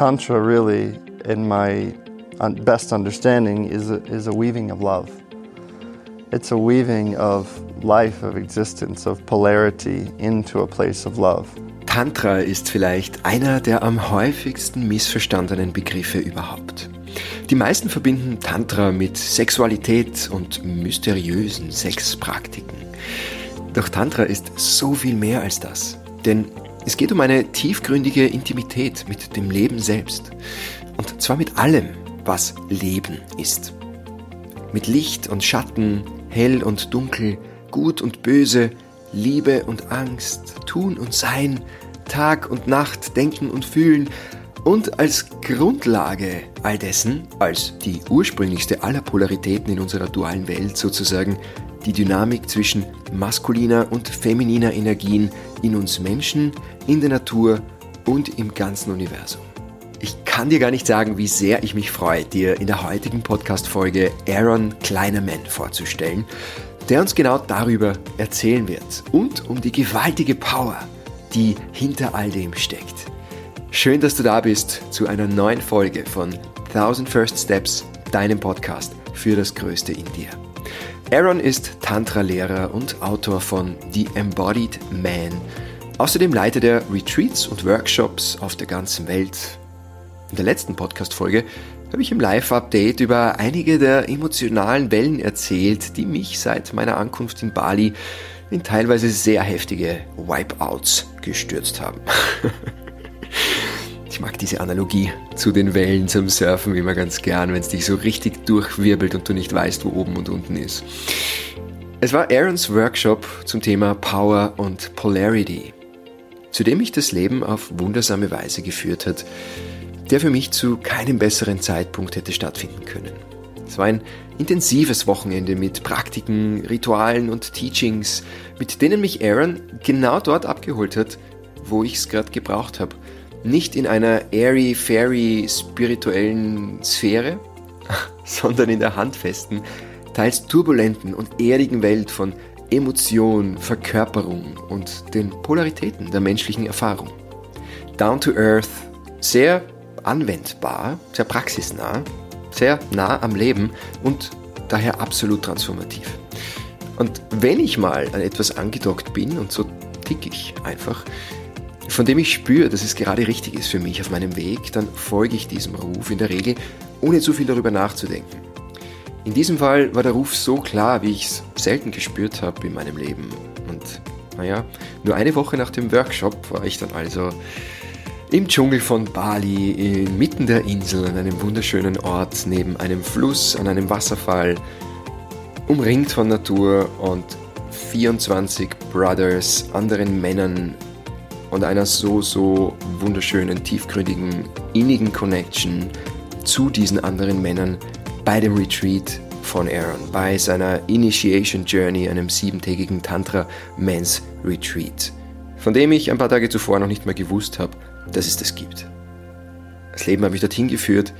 Tantra really, in my best understanding, is a, is a weaving of love. It's a weaving of life, of existence, of polarity into a place of love. Tantra ist vielleicht einer der am häufigsten missverstandenen Begriffe überhaupt. Die meisten verbinden Tantra mit Sexualität und mysteriösen Sexpraktiken. Doch Tantra ist so viel mehr als das. Denn es geht um eine tiefgründige Intimität mit dem Leben selbst. Und zwar mit allem, was Leben ist. Mit Licht und Schatten, hell und dunkel, gut und böse, Liebe und Angst, Tun und Sein, Tag und Nacht, Denken und Fühlen, und als Grundlage all dessen, als die ursprünglichste aller Polaritäten in unserer dualen Welt sozusagen, die Dynamik zwischen maskuliner und femininer Energien in uns Menschen, in der Natur und im ganzen Universum. Ich kann dir gar nicht sagen, wie sehr ich mich freue, dir in der heutigen Podcast-Folge Aaron Kleinerman vorzustellen, der uns genau darüber erzählen wird und um die gewaltige Power, die hinter all dem steckt. Schön, dass du da bist zu einer neuen Folge von 1000 First Steps, deinem Podcast für das Größte in dir. Aaron ist Tantra-Lehrer und Autor von The Embodied Man. Außerdem leitet er Retreats und Workshops auf der ganzen Welt. In der letzten Podcast-Folge habe ich im Live-Update über einige der emotionalen Wellen erzählt, die mich seit meiner Ankunft in Bali in teilweise sehr heftige Wipeouts gestürzt haben. Ich mag diese Analogie zu den Wellen zum Surfen immer ganz gern, wenn es dich so richtig durchwirbelt und du nicht weißt, wo oben und unten ist. Es war Aarons Workshop zum Thema Power und Polarity, zu dem mich das Leben auf wundersame Weise geführt hat, der für mich zu keinem besseren Zeitpunkt hätte stattfinden können. Es war ein intensives Wochenende mit Praktiken, Ritualen und Teachings, mit denen mich Aaron genau dort abgeholt hat, wo ich es gerade gebraucht habe nicht in einer airy, fairy spirituellen Sphäre, sondern in der handfesten, teils turbulenten und erdigen Welt von Emotion, Verkörperung und den Polaritäten der menschlichen Erfahrung. Down to Earth, sehr anwendbar, sehr praxisnah, sehr nah am Leben und daher absolut transformativ. Und wenn ich mal an etwas angedockt bin, und so tick ich einfach, von dem ich spüre, dass es gerade richtig ist für mich auf meinem Weg, dann folge ich diesem Ruf in der Regel, ohne zu viel darüber nachzudenken. In diesem Fall war der Ruf so klar, wie ich es selten gespürt habe in meinem Leben. Und naja, nur eine Woche nach dem Workshop war ich dann also im Dschungel von Bali, inmitten der Insel, an einem wunderschönen Ort, neben einem Fluss, an einem Wasserfall, umringt von Natur und 24 Brothers, anderen Männern, und einer so, so wunderschönen, tiefgründigen, innigen Connection zu diesen anderen Männern bei dem Retreat von Aaron, bei seiner Initiation Journey, einem siebentägigen Tantra Men's Retreat, von dem ich ein paar Tage zuvor noch nicht mal gewusst habe, dass es das gibt. Das Leben hat mich dorthin geführt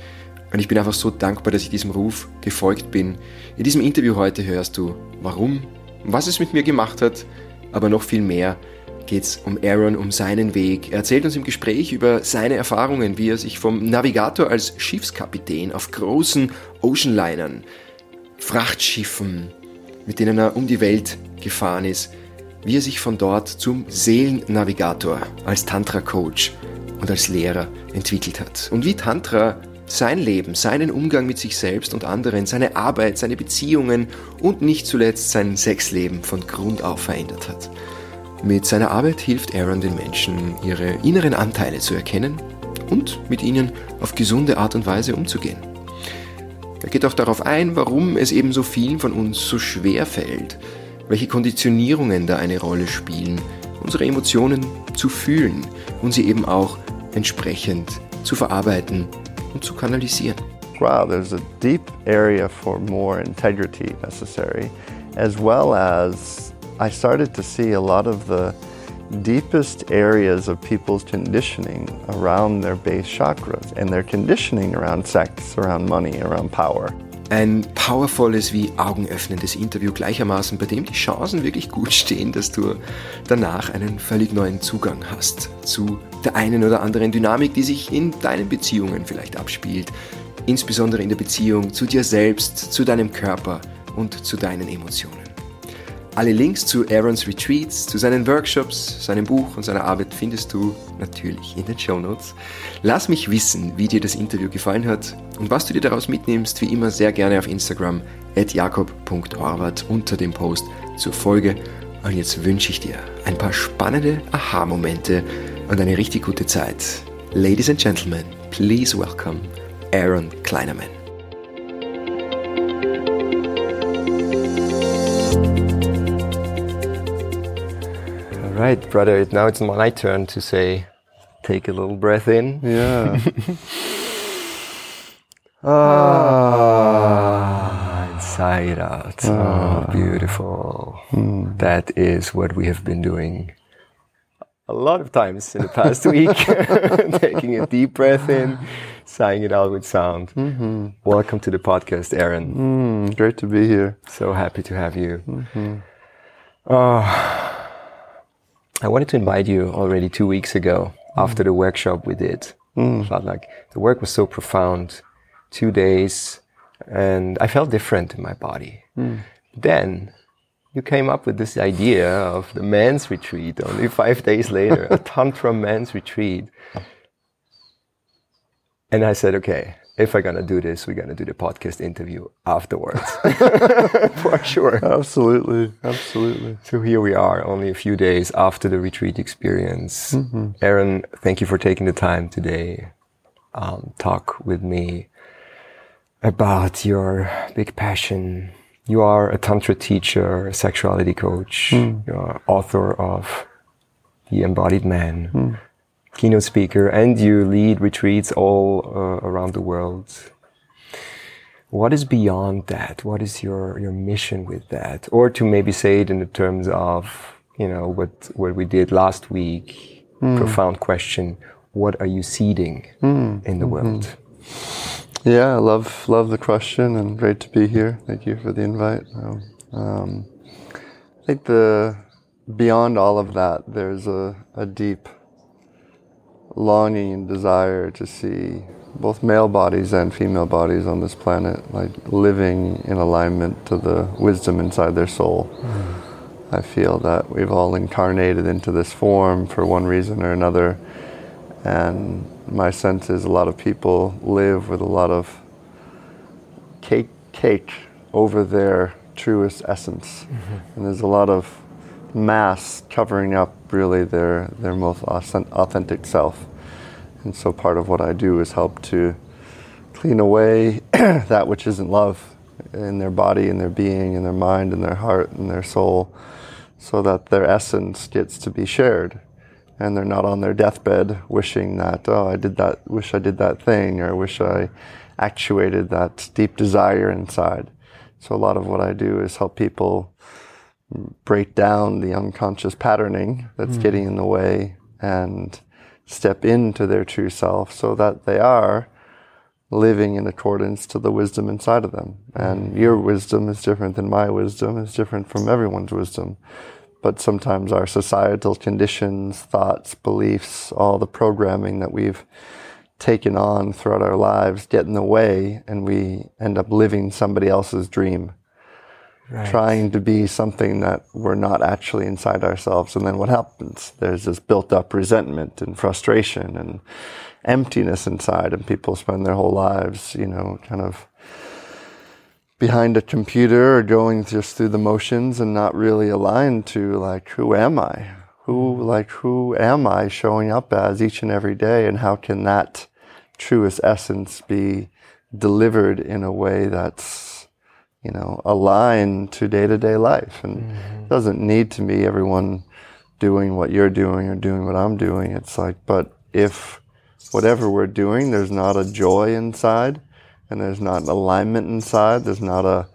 und ich bin einfach so dankbar, dass ich diesem Ruf gefolgt bin. In diesem Interview heute hörst du, warum, was es mit mir gemacht hat, aber noch viel mehr, geht es um Aaron, um seinen Weg. Er erzählt uns im Gespräch über seine Erfahrungen, wie er sich vom Navigator als Schiffskapitän auf großen Oceanlinern, Frachtschiffen, mit denen er um die Welt gefahren ist, wie er sich von dort zum Seelennavigator als Tantra-Coach und als Lehrer entwickelt hat. Und wie Tantra sein Leben, seinen Umgang mit sich selbst und anderen, seine Arbeit, seine Beziehungen und nicht zuletzt sein Sexleben von Grund auf verändert hat. Mit seiner Arbeit hilft Aaron den Menschen, ihre inneren Anteile zu erkennen und mit ihnen auf gesunde Art und Weise umzugehen. Er geht auch darauf ein, warum es eben so vielen von uns so schwer fällt, welche Konditionierungen da eine Rolle spielen, unsere Emotionen zu fühlen und sie eben auch entsprechend zu verarbeiten und zu kanalisieren. Wow, there's a deep area for more integrity necessary, as well as I started to see a lot of the deepest areas of people's conditioning around their base chakras and their conditioning around sex, around money, around power. Ein powervolles wie augenöffnendes Interview gleichermaßen, bei dem die Chancen wirklich gut stehen, dass du danach einen völlig neuen Zugang hast zu der einen oder anderen Dynamik, die sich in deinen Beziehungen vielleicht abspielt, insbesondere in der Beziehung zu dir selbst, zu deinem Körper und zu deinen Emotionen. Alle Links zu Aarons Retreats, zu seinen Workshops, seinem Buch und seiner Arbeit findest du natürlich in den Show Notes. Lass mich wissen, wie dir das Interview gefallen hat und was du dir daraus mitnimmst, wie immer sehr gerne auf Instagram at jakob.horvath unter dem Post zur Folge. Und jetzt wünsche ich dir ein paar spannende Aha-Momente und eine richtig gute Zeit. Ladies and Gentlemen, please welcome Aaron Kleinerman. Right, brother. Now it's my turn to say, take a little breath in. Yeah. ah, it out. Ah. Oh, beautiful. Mm. That is what we have been doing a lot of times in the past week. Taking a deep breath in, sighing it out with sound. Mm-hmm. Welcome to the podcast, Aaron. Mm, great to be here. So happy to have you. Mm-hmm. Oh, I wanted to invite you already two weeks ago mm. after the workshop we did. Mm. Felt like the work was so profound. Two days, and I felt different in my body. Mm. Then you came up with this idea of the men's retreat only five days later, a Tantra men's retreat. And I said, okay, if we're gonna do this, we're gonna do the podcast interview afterwards, for sure. Absolutely, absolutely. So here we are, only a few days after the retreat experience. Mm-hmm. Aaron, thank you for taking the time today. Um, talk with me about your big passion. You are a tantra teacher, a sexuality coach. Mm. You're author of The Embodied Man. Mm keynote speaker and you lead retreats all uh, around the world. What is beyond that? What is your, your mission with that? Or to maybe say it in the terms of, you know, what, what we did last week, mm. profound question. What are you seeding mm. in the mm-hmm. world? Yeah, I love, love the question and great to be here. Thank you for the invite. Um, um I think the, beyond all of that, there's a, a deep longing and desire to see both male bodies and female bodies on this planet like living in alignment to the wisdom inside their soul. Mm. I feel that we've all incarnated into this form for one reason or another. And my sense is a lot of people live with a lot of cake, cake over their truest essence. Mm-hmm. And there's a lot of mass covering up really their, their most authentic self. And so part of what I do is help to clean away that which isn't love in their body, in their being, in their mind, in their heart, in their soul, so that their essence gets to be shared. And they're not on their deathbed wishing that, oh, I did that, wish I did that thing, or wish I actuated that deep desire inside. So a lot of what I do is help people break down the unconscious patterning that's mm. getting in the way and step into their true self so that they are living in accordance to the wisdom inside of them. And your wisdom is different than my wisdom, is different from everyone's wisdom. But sometimes our societal conditions, thoughts, beliefs, all the programming that we've taken on throughout our lives get in the way and we end up living somebody else's dream right. trying to be something that we're not actually inside ourselves. And then what happens? There's this built up resentment and frustration and emptiness inside, and people spend their whole lives, you know, kind of behind a computer or going just through the motions and not really aligned to like, who am I? Who, mm-hmm. like, who am I showing up as each and every day? And how can that truest essence be delivered in a way that's you know, align to day to day life. And mm-hmm. it doesn't need to be everyone doing what you're doing or doing what I'm doing. It's like, but if whatever we're doing, there's not a joy inside and there's not an alignment inside, there's not a,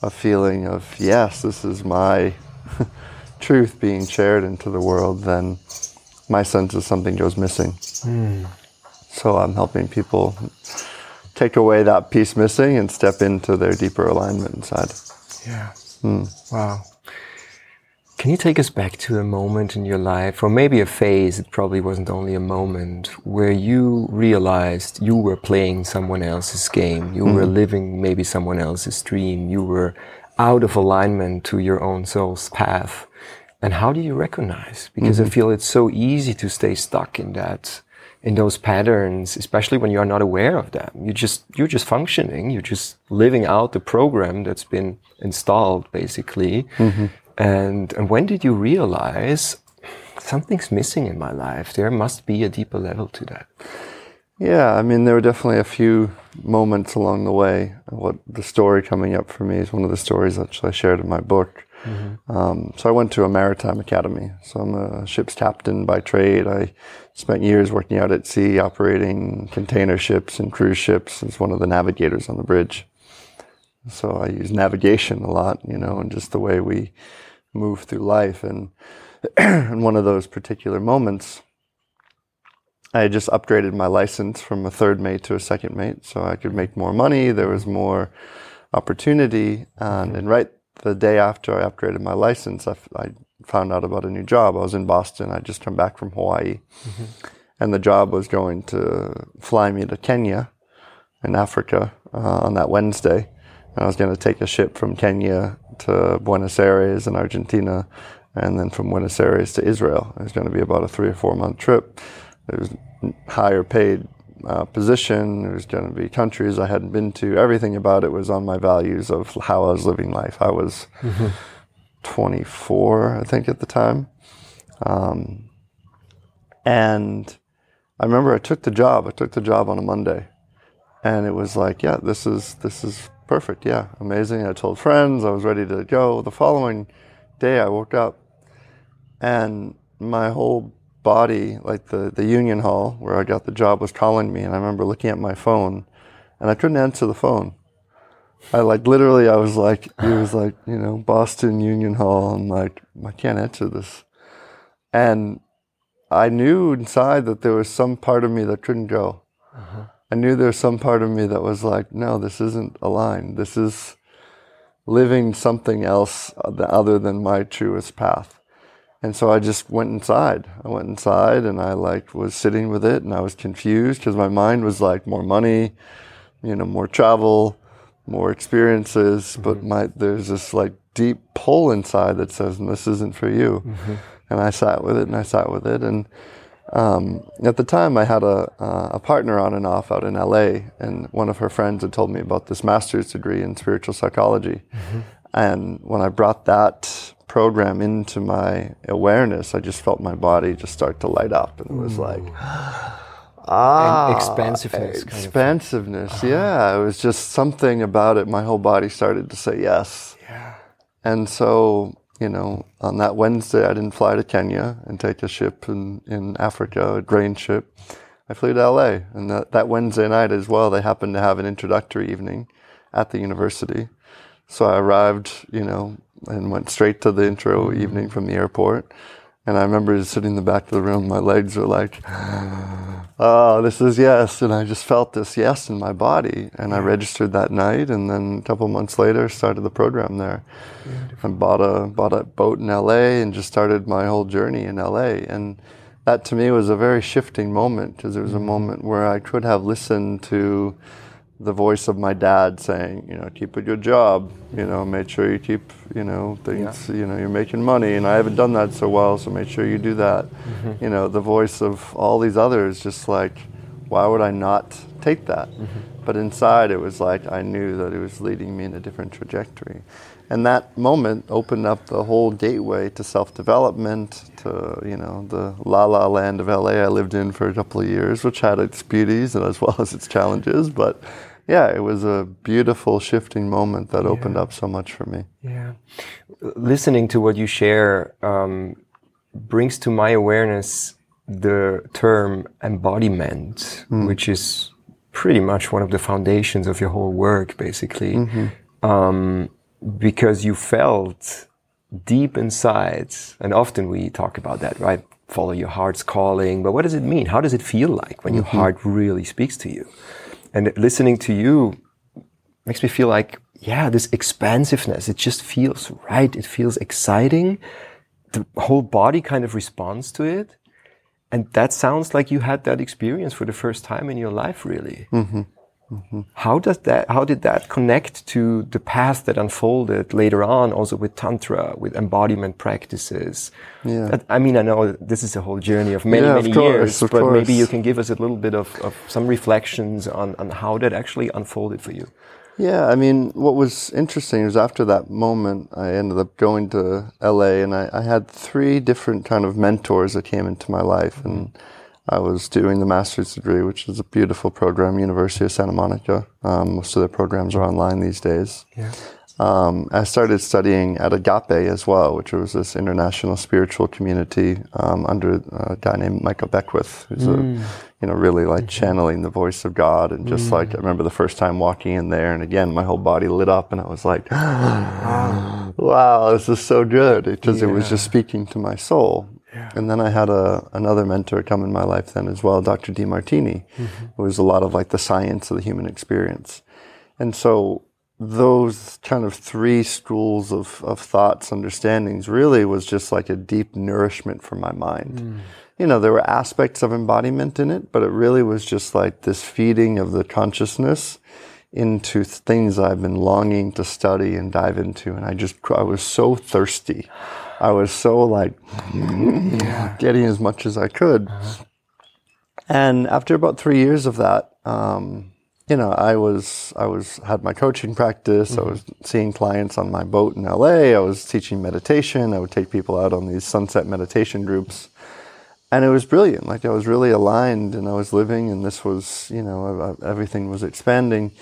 a feeling of, yes, this is my truth being shared into the world, then my sense of something goes missing. Mm. So I'm helping people take away that piece missing and step into their deeper alignment inside. Yeah. Wow. Can you take us back to a moment in your life, or maybe a phase, it probably wasn't only a moment, where you realized you were playing someone else's game, you mm. were living maybe someone else's dream, you were out of alignment to your own soul's path? And how do you recognize? Because mm -hmm. I feel it's so easy to stay stuck in that, in those patterns, especially when you are not aware of them. You just, you're just functioning, you're just living out the program that's been installed, basically. Mm -hmm and, and when did you realize something's missing in my life? There must be a deeper level to that. Yeah, I mean, there were definitely a few moments along the way. What the story coming up for me is one of the stories that I shared in my book. Mm-hmm. Um, so I went to a maritime academy. So I'm a ship's captain by trade. I spent years working out at sea, operating container ships and cruise ships as one of the navigators on the bridge. So I use navigation a lot, you know, and just the way we move through life. And in one of those particular moments, I had just upgraded my license from a third mate to a second mate, so I could make more money. There was more opportunity, and, and right the day after I upgraded my license, I, found out about a new job. I was in Boston. I just come back from Hawaii, mm-hmm. and the job was going to fly me to Kenya in Africa uh, on that Wednesday. And I was going to take a ship from Kenya to Buenos Aires in Argentina, and then from Buenos Aires to Israel. It was going to be about a three or four month trip. It was higher paid uh, position. It was going to be countries I hadn't been to. Everything about it was on my values of how I was living life. I was mm-hmm. 24, I think, at the time. Um, and I remember I took the job. I took the job on a Monday, and it was like, yeah, this is this is perfect. Yeah, amazing. I told friends I was ready to go. The following day, I woke up and my whole body, like the, the union hall where I got the job, was calling me. And I remember looking at my phone and I couldn't answer the phone. I like literally, I was like, it was like, you know, Boston Union Hall. and like, I can't answer this. And I knew inside that there was some part of me that couldn't go. Uh-huh. I knew there was some part of me that was like, no, this isn't aligned. This is living something else other than my truest path. And so I just went inside. I went inside and I like was sitting with it and I was confused because my mind was like more money, you know, more travel, more experiences, mm-hmm. but my there's this like deep pull inside that says this isn't for you. Mm-hmm. And I sat with it and I sat with it and um, at the time, I had a, uh, a partner on and off out in LA, and one of her friends had told me about this master's degree in spiritual psychology. Mm-hmm. And when I brought that program into my awareness, I just felt my body just start to light up, and it was Ooh. like, ah, expansiveness. Expansiveness, kind of. yeah. It was just something about it. My whole body started to say yes. Yeah. And so you know, on that Wednesday, I didn't fly to Kenya and take a ship in, in Africa, a grain ship. I flew to LA. And that, that Wednesday night as well, they happened to have an introductory evening at the university. So I arrived, you know, and went straight to the intro mm-hmm. evening from the airport. And I remember sitting in the back of the room, my legs were like, oh, this is yes. And I just felt this yes in my body. And I registered that night. And then a couple months later, started the program there. Beautiful. And bought a, bought a boat in LA and just started my whole journey in LA. And that to me was a very shifting moment because it was a mm-hmm. moment where I could have listened to the voice of my dad saying, you know, keep a good job, you know, make sure you keep, you know, things, yeah. you know, you're making money and I haven't done that so well, so make sure you do that. Mm-hmm. You know, the voice of all these others just like, why would I not take that? Mm-hmm. But inside it was like I knew that it was leading me in a different trajectory. And that moment opened up the whole gateway to self-development, to, you know, the la la land of LA I lived in for a couple of years, which had its beauties and as well as its challenges, but yeah, it was a beautiful shifting moment that yeah. opened up so much for me. Yeah. Listening to what you share um, brings to my awareness the term embodiment, mm. which is pretty much one of the foundations of your whole work, basically. Mm -hmm. um, because you felt deep inside, and often we talk about that, right? Follow your heart's calling. But what does it mean? How does it feel like when mm -hmm. your mm-hmm. heart really speaks to you? And listening to you makes me feel like, yeah, this expansiveness, it just feels right. It feels exciting. The whole body kind of responds to it. And that sounds like you had that experience for the first time in your life, really. Mm-hmm. Mm-hmm. Mm-hmm. How does that? How did that connect to the path that unfolded later on, also with tantra, with embodiment practices? Yeah. That, I mean, I know this is a whole journey of many, yeah, many of course, years, but course. maybe you can give us a little bit of, of some reflections on, on how that actually unfolded for you. Yeah, I mean, what was interesting is after that moment, I ended up going to LA, and I, I had three different kind of mentors that came into my life, and I was doing the master's degree, which is a beautiful program, University of Santa Monica. Um, most of their programs are online these days. Yeah. Um, I started studying at Agape as well, which was this international spiritual community um, under a guy named Michael Beckwith, who's mm. a, you know really like mm-hmm. channeling the voice of God, and just mm. like I remember the first time walking in there, and again my whole body lit up, and I was like, wow, this is so good because yeah. it was just speaking to my soul. Yeah. And then I had a, another mentor come in my life then as well, Dr. Demartini, mm-hmm. who was a lot of like the science of the human experience. And so those kind of three schools of, of thoughts, understandings really was just like a deep nourishment for my mind. Mm. You know, there were aspects of embodiment in it, but it really was just like this feeding of the consciousess into things I've been longing to study and dive into. And I just, I was so thirsty. I was so like yeah. getting as much as I could. Uh-huh. And after about three years of that, um, you know, I was I was had my coaching practice. Mm-hmm. I was seeing clients on my boat in LA. I was teaching meditation. I would take people out on these sunset meditation groups, and it was brilliant. Like I was really aligned, and I was living, and this was you know everything was expanding,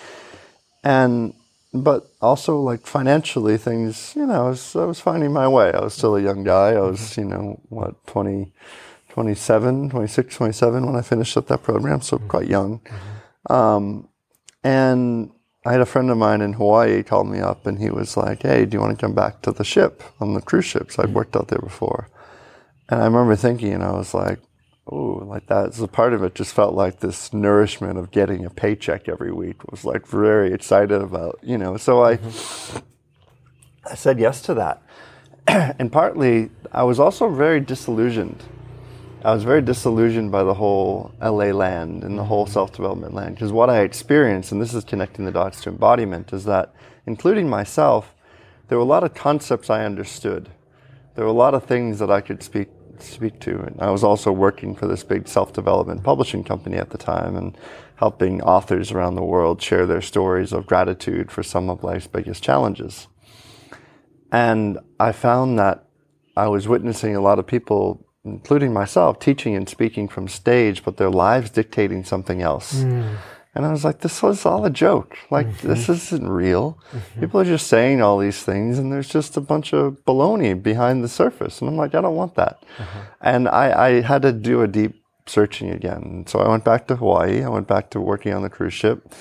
and but also like financially things. You know, I was I was finding my way. I was still a young guy. I was mm-hmm. you know what 20, 27, 26, 27 when I finished up that program, so mm-hmm. quite young. Mm-hmm. Um, and I had a friend of mine in Hawaii called me up and he was like, Hey, do you want to come back to the ship on the cruise ships? I'd worked out there before. And I remember thinking, and I was like, Oh, like that. So part of it just felt like this nourishment of getting a paycheck every week was like very excited about, you know. So I, mm-hmm. I said yes to that. and partly I was also very disillusioned I was very disillusioned by the whole LA land and the whole mm-hmm. self development land because what I experienced, and this is connecting the dots to embodiment, is that, including myself, there were a lot of concepts I understood. There were a lot of things that I could speak speak to. And I was also working for this big self development publishing company at the time and helping authors around the world share their stories of gratitude for some of life's biggest challenges. And I found that I was witnessing a lot of people including myself, teaching and speaking from stage, but their lives dictating something else. Mm. And I was like, this was all a joke. Like, mm-hmm. this isn't real. Mm-hmm. People are just saying all these things, and there's just a bunch of baloney behind the surface. And I'm like, I don't want that. Uh-huh. And I, I had to do a deep searching again. So I went back to Hawaii. I went back to working on the cruise ship.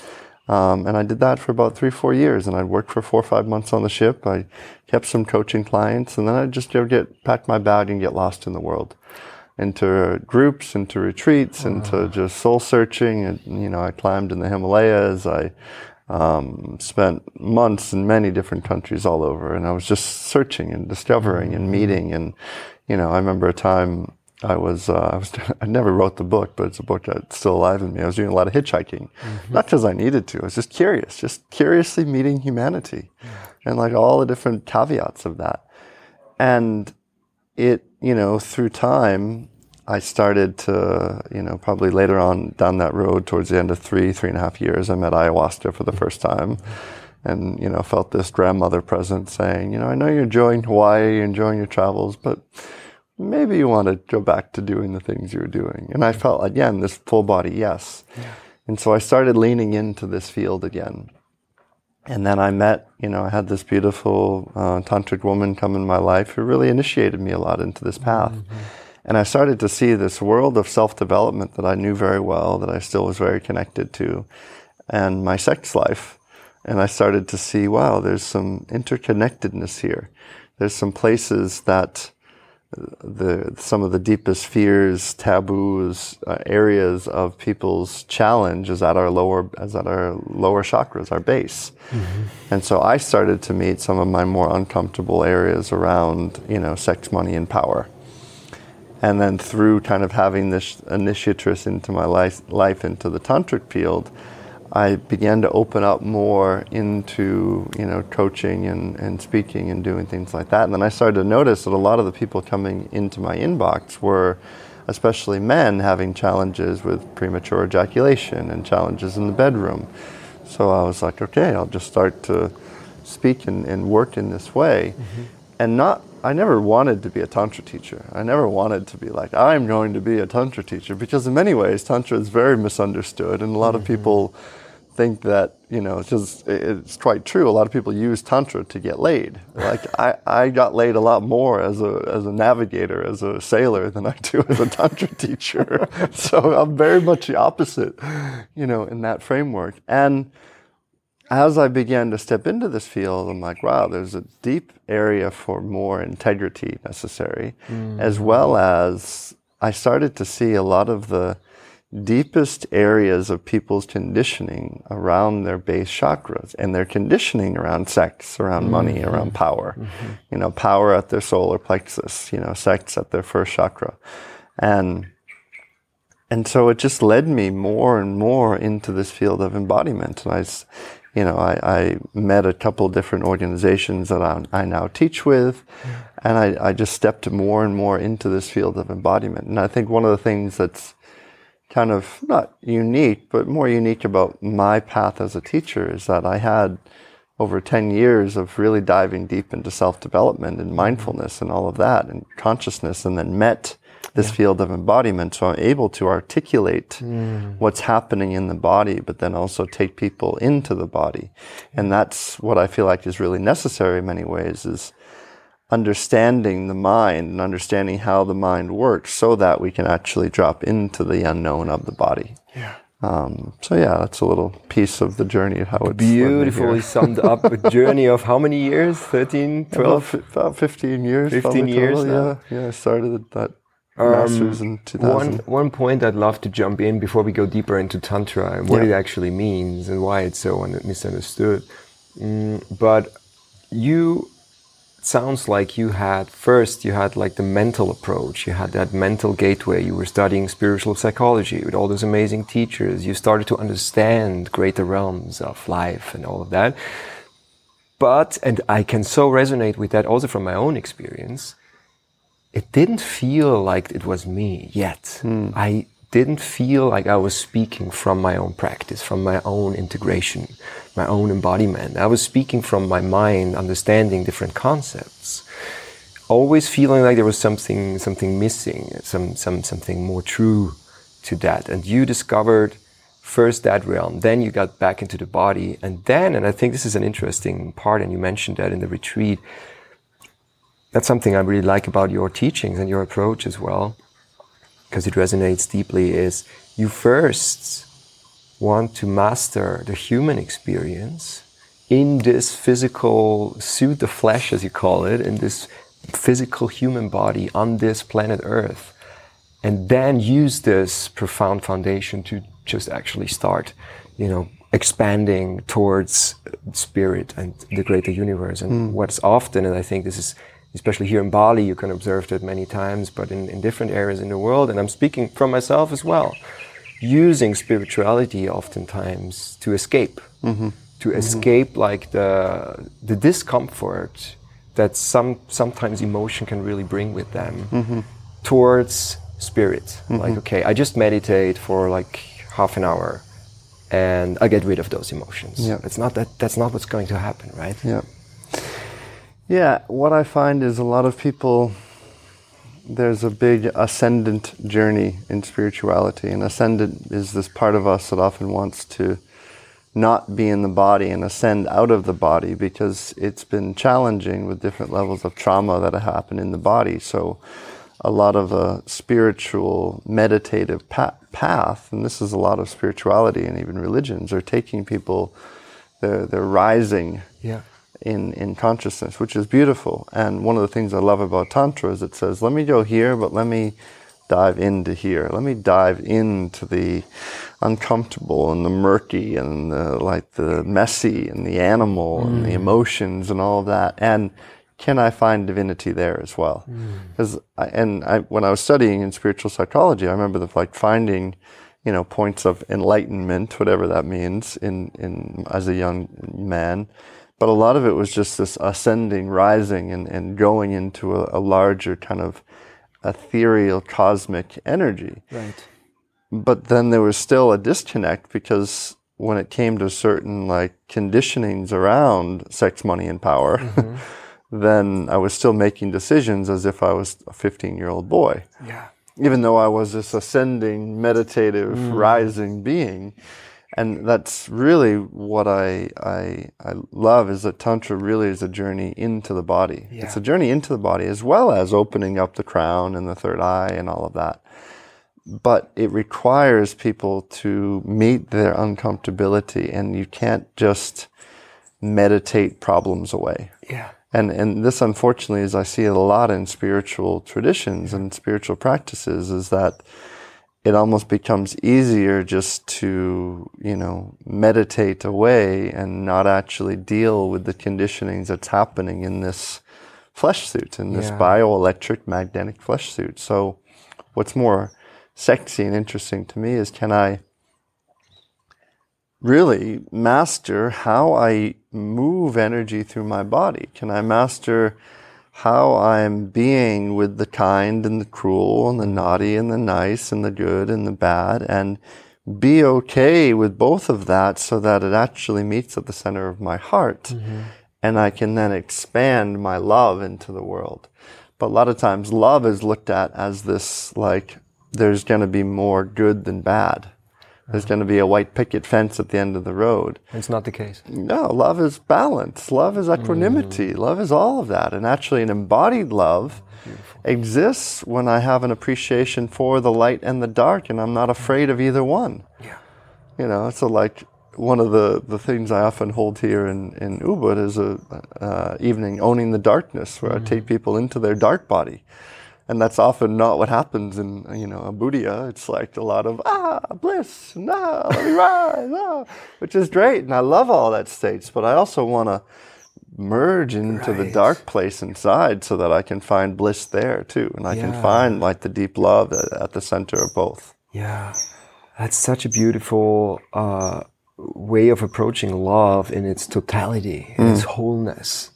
Um, and I did that for about three, four years. And I'd work for four or five months on the ship. I kept some coaching clients. And then I'd just get pack my bag and get lost in the world into groups, into retreats, into just soul searching. And, you know, I climbed in the Himalayas. I um, spent months in many different countries all over. And I was just searching and discovering and meeting. And, you know, I remember a time I was, uh, I was, I never wrote the book, but it's a book that's still alive in me. I was doing a lot of hitchhiking, mm-hmm. not because I needed to. I was just curious, just curiously meeting humanity, and like all the different caveats of that. And it, you know, through time, I started to, you know, probably later on down that road towards the end of three, three and a half years, I met ayahuasca for the first time. And, you know, felt this grandmother presence saying, you know, I know you're enjoying Hawaii, you're enjoying your travels, but maybe you want to go back to doing the things you were doing. And I felt, again, this full body yes. Yeah. And so I started leaning into this field again. And then I met, you know, I had this beautiful uh, tantric woman come in my life who really initiated me a lot into this path. Mm-hmm. And I started to see this world of self development that I knew very well, that I still was very connected to, and my sex life. And I started to see, wow, there's some interconnectedness here. There's some places that the some of the deepest fears, taboos, uh, areas of people's challenge is at our lower is at our lower chakras, our base. Mm-hmm. And so I started to meet some of my more uncomfortable areas around, you know, sex, money, and power. And then through kind of having this initiatrix into my life, life into the tantric field, I began to open up more into you know coaching and, and speaking and doing things like that. And then I started to notice that a lot of the people coming into my inbox were especially men having challenges with premature ejaculation and challenges in the bedroom. So I was like, okay, I'll just start to speak and, and work in this way. Mm-hmm. And not I never wanted to be a tantra teacher. I never wanted to be like I'm going to be a tantra teacher because in many ways tantra is very misunderstood and a lot mm-hmm. of people think that you know because it's quite true. A lot of people use tantra to get laid. Like I, I got laid a lot more as a as a navigator, as a sailor, than I do as a tantra teacher. so I'm very much the opposite, you know, in that framework. And as I began to step into this field, I'm like, wow, there's a deep area for more integrity necessary, mm. as well as I started to see a lot of the deepest areas of people's conditioning around their base chakras and their conditioning around sex, around mm-hmm. money, around power. Mm-hmm. You know, power at their solar plexus, you know, sex at their first chakra. And and so it just led me more and more into this field of embodiment. And I, you know, I, I met a couple different organizations that I, I now teach with, and I, I just stepped more and more into this field of embodiment. And I think one of the things that's kind of not unique, but more unique about my path as a teacher is that I had over 10 years of really diving deep into self development and mindfulness and all of that and consciousness, and then met this yeah. field of embodiment. So I'm able to articulate mm. what's happening in the body, but then also take people into the body. And that's what I feel like is really necessary in many ways is understanding the mind and understanding how the mind works so that we can actually drop into the unknown of the body. Yeah. Um, so yeah, that's a little piece of the journey of how it's beautifully summed up. A journey of how many years? 13, 12? About, about 15 years. 15 years total, Yeah, yeah. I started that um, masters in 2000. One, one point I'd love to jump in before we go deeper into Tantra and what yeah. it actually means and why it's so misunderstood. Mm, but you sounds like you had first you had like the mental approach. You had that mental gateway. You were studying spiritual psychology with all those amazing teachers. You started to understand greater realms of life and all of that. But and i can so resonate with that also from my own experience it didn't feel like it was me yet. Mm. i didn't feel like I was speaking from my own practice, from my own integration, my own embodiment. I was speaking from my mind, understanding different concepts, always feeling like there was something, something missing, some, some, something more true to that. And you discovered first that realm, then you got back into the body, and then, and I think this is an interesting part, and you mentioned that in the retreat. That's something I really like about your teachings and your approach as well because it resonates deeply is you first want to master the human experience in this physical suit of flesh, as you call it, in this physical human body on this planet Earth, and then use this profound foundation to just actually start, you know, expanding towards spirit and the greater universe. And mm. what's often, and I think this is especially here in Bali, you can observe that many times, but in, in different areas in the world, and I'm speaking from myself as well, using spirituality oftentimes to escape, mm-hmm. to mm-hmm. escape like the, the discomfort that some, sometimes emotion can really bring with them mm-hmm. towards spirit. Mm-hmm. Like, okay, I just meditate for like half an hour and I get rid of those emotions. Yeah. It's not that, that's not what's going to happen, right? Yeah. Yeah, what I find is a lot of people, there's a big ascendant journey in spirituality. And ascendant is this part of us that often wants to not be in the body and ascend out of the body because it's been challenging with different levels of trauma that have happened in the body. So, a lot of a spiritual, meditative pa- path, and this is a lot of spirituality and even religions, are taking people, they're, they're rising. Yeah in, in consciousness, which is beautiful. And one of the things I love about Tantra is it says, let me go here, but let me dive into here. Let me dive into the uncomfortable and the murky and the, like the messy and the animal mm. and the mm. emotions and all of that. And can I find divinity there as well? Because mm. and I, when I was studying in spiritual psychology, I remember the, like finding, you know, points of enlightenment, whatever that means, in in as a young man. But a lot of it was just this ascending, rising, and, and going into a, a larger kind of ethereal cosmic energy. Right. But then there was still a disconnect because when it came to certain like conditionings around sex, money, and power, mm-hmm. then I was still making decisions as if I was a 15 year old boy. Yeah. Even though I was this ascending, meditative, mm. rising being. And that's really what I, I, I love is that Tantra really is a journey into the body. Yeah. It's a journey into the body as well as opening up the crown and the third eye and all of that. But it requires people to meet their uncomfortability and you can't just meditate problems away. Yeah. And, and this unfortunately, as I see it a lot in spiritual traditions and spiritual practices, is that it almost becomes easier just to, you know, meditate away and not actually deal with the conditionings that's happening in this flesh suit, in this yeah. bioelectric magnetic flesh suit. So, what's more sexy and interesting to me is can I really master how I move energy through my body? Can I master how I'm being with the kind and the cruel and the naughty and the nice and the good and the bad and be okay with both of that so that it actually meets at the center of my heart. Mm-hmm. And I can then expand my love into the world. But a lot of times love is looked at as this like, there's going to be more good than bad. There's going to be a white picket fence at the end of the road. It's not the case. No, love is balance. Love is equanimity. Mm. Love is all of that. And actually, an embodied love Beautiful. exists when I have an appreciation for the light and the dark, and I'm not afraid of either one. Yeah. You know, so like one of the, the things I often hold here in, in Ubud is a uh, evening owning the darkness, where mm. I take people into their dark body and that's often not what happens in you know a Buddhia. It's like a lot of ah bliss, no, let me rise, ah, which is great, and I love all that states. But I also want to merge into right. the dark place inside so that I can find bliss there too, and I yeah. can find like the deep love at, at, the center of both. Yeah, that's such a beautiful uh, way of approaching love in its totality, in mm. its wholeness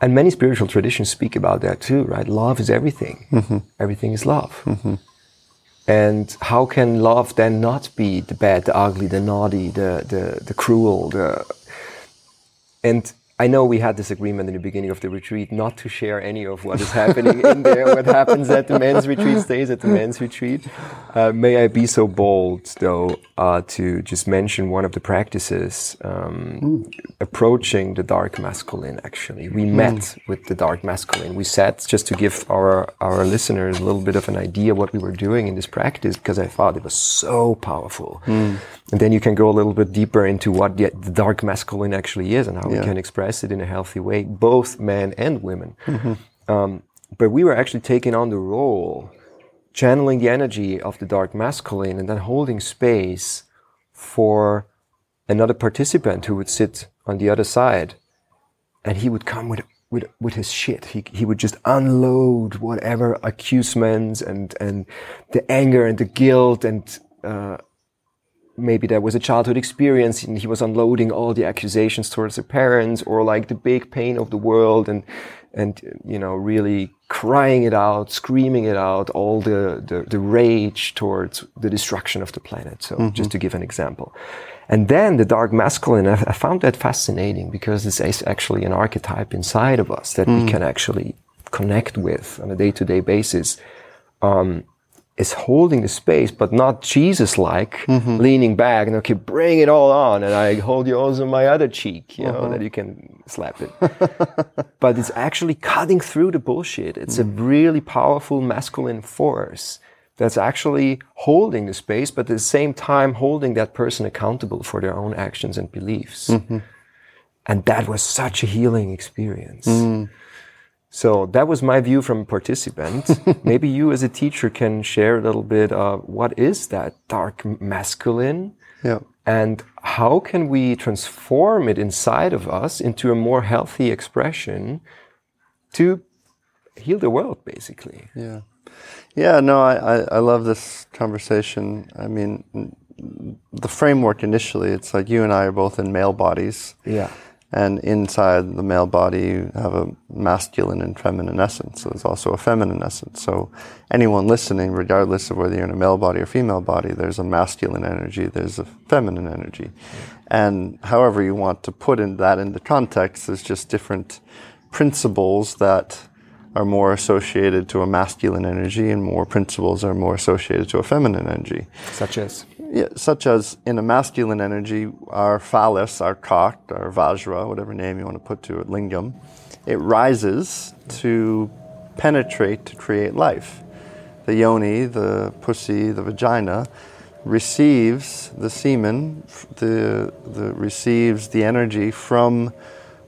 and many spiritual traditions speak about that too, right? Love is everything. Mm-hmm. Everything is love. Mm-hmm. And how can love then not be the bad, the ugly, the naughty, the the, the cruel, the and I know we had this agreement in the beginning of the retreat not to share any of what is happening in there. What happens at the men's retreat stays at the men's retreat. Uh, may I be so bold, though, uh, to just mention one of the practices um, mm. approaching the dark masculine. Actually, we mm. met with the dark masculine. We sat just to give our our listeners a little bit of an idea what we were doing in this practice because I thought it was so powerful. Mm. And then you can go a little bit deeper into what the, the dark masculine actually is and how yeah. we can express it in a healthy way, both men and women. Mm-hmm. Um, but we were actually taking on the role, channeling the energy of the dark masculine and then holding space for another participant who would sit on the other side. And he would come with with with his shit. He he would just unload whatever accusements and and the anger and the guilt and uh, maybe there was a childhood experience and he was unloading all the accusations towards the parents or like the big pain of the world and and you know really crying it out screaming it out all the the, the rage towards the destruction of the planet so mm-hmm. just to give an example and then the dark masculine I, I, found that fascinating because it's actually an archetype inside of us that mm. we can actually connect with on a day-to-day basis um, is holding the space, but not Jesus like, mm-hmm. leaning back and okay, bring it all on. And I hold you also my other cheek, you uh-huh. know, that you can slap it. but it's actually cutting through the bullshit. It's mm. a really powerful masculine force that's actually holding the space, but at the same time holding that person accountable for their own actions and beliefs. Mm-hmm. And that was such a healing experience. So that was my view from a participant. Maybe you as a teacher can share a little bit of what is that dark masculine Yeah. and how can we transform it inside of us into a more healthy expression to heal the world basically. Yeah. Yeah, no, I, I, I love this conversation. I mean, the framework initially, it's like you and I are both in male bodies. Yeah. And inside the male body, you have a masculine and feminine essence. So there's also a feminine essence. So anyone listening, regardless of whether you're in a male body or female body, there's a masculine energy, there's a feminine energy. And however you want to put in that into context, there's just different principles that are more associated to a masculine energy and more principles are more associated to a feminine energy. Such as Yeah, such as in a masculine energy, our phallus, our cock, our vajra, whatever name you want to put to it, lingam, it rises to penetrate to create life. The yoni, the pussy, the vagina, receives the semen, the, the receives the energy from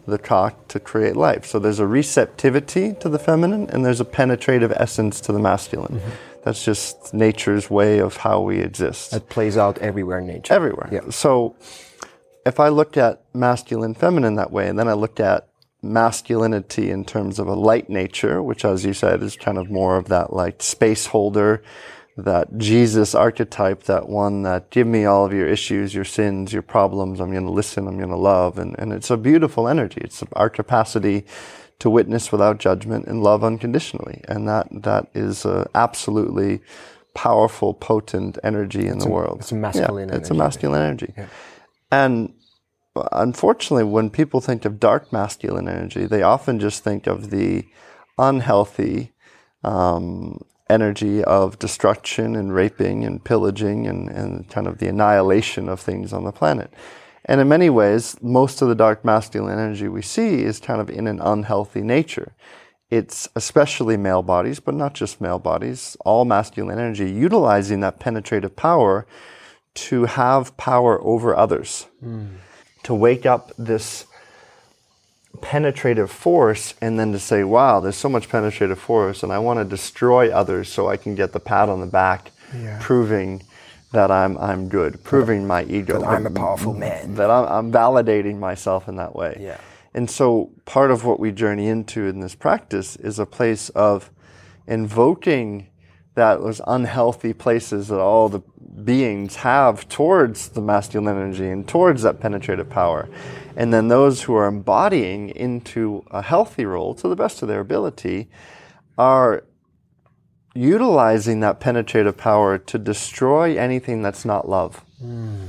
the cock to create life. So there's a receptivity to the feminine and there's a penetrative essence to the masculine. Mm-hmm. That's just nature's way of how we exist that plays out everywhere in nature. everywhere. Yeah. So if I looked at masculine, feminine that way, and then I looked at masculinity in terms of a light nature, which, as you said, is kind of more of that like space holder, that Jesus archetype, that one that give me all of your issues, your sins, your problems. I'm going to listen. I'm going to love. And, and it's a beautiful energy. It's our capacity to witness without judgment and love unconditionally. And that, that is a absolutely powerful, potent energy in the world. it's a masculine Yeah, It's a masculine energy. And unfortunately, when people think of dark masculine energy, they often just think of the unhealthy um, energy of destruction and raping and pillaging and, and kind of the annihilation of things on the planet. And in many ways, most of the dark masculine energy we see is kind of in an unhealthy nature. It's especially male bodies, but not just male bodies, all masculine energy, utilizing that penetrative power to have power over others, hmm. to wake up this penetrative force and then to say, wow, there's so much penetrative force and I want to destroy others so I can get the pat on the back, Yeah. proving that I'm, I'm good, proving my ego. that I'm a powerful man. That I'm, I'm validating myself in that way. Yeah. And so part of what we journey into in this practice is a place of invoking that those unhealthy places that all the beings have towards the masculine energy and towards that penetrative power. And then those who are embodying into a healthy role to the best of their ability are utilizing that penetrative power to destroy anything that's not love hmm.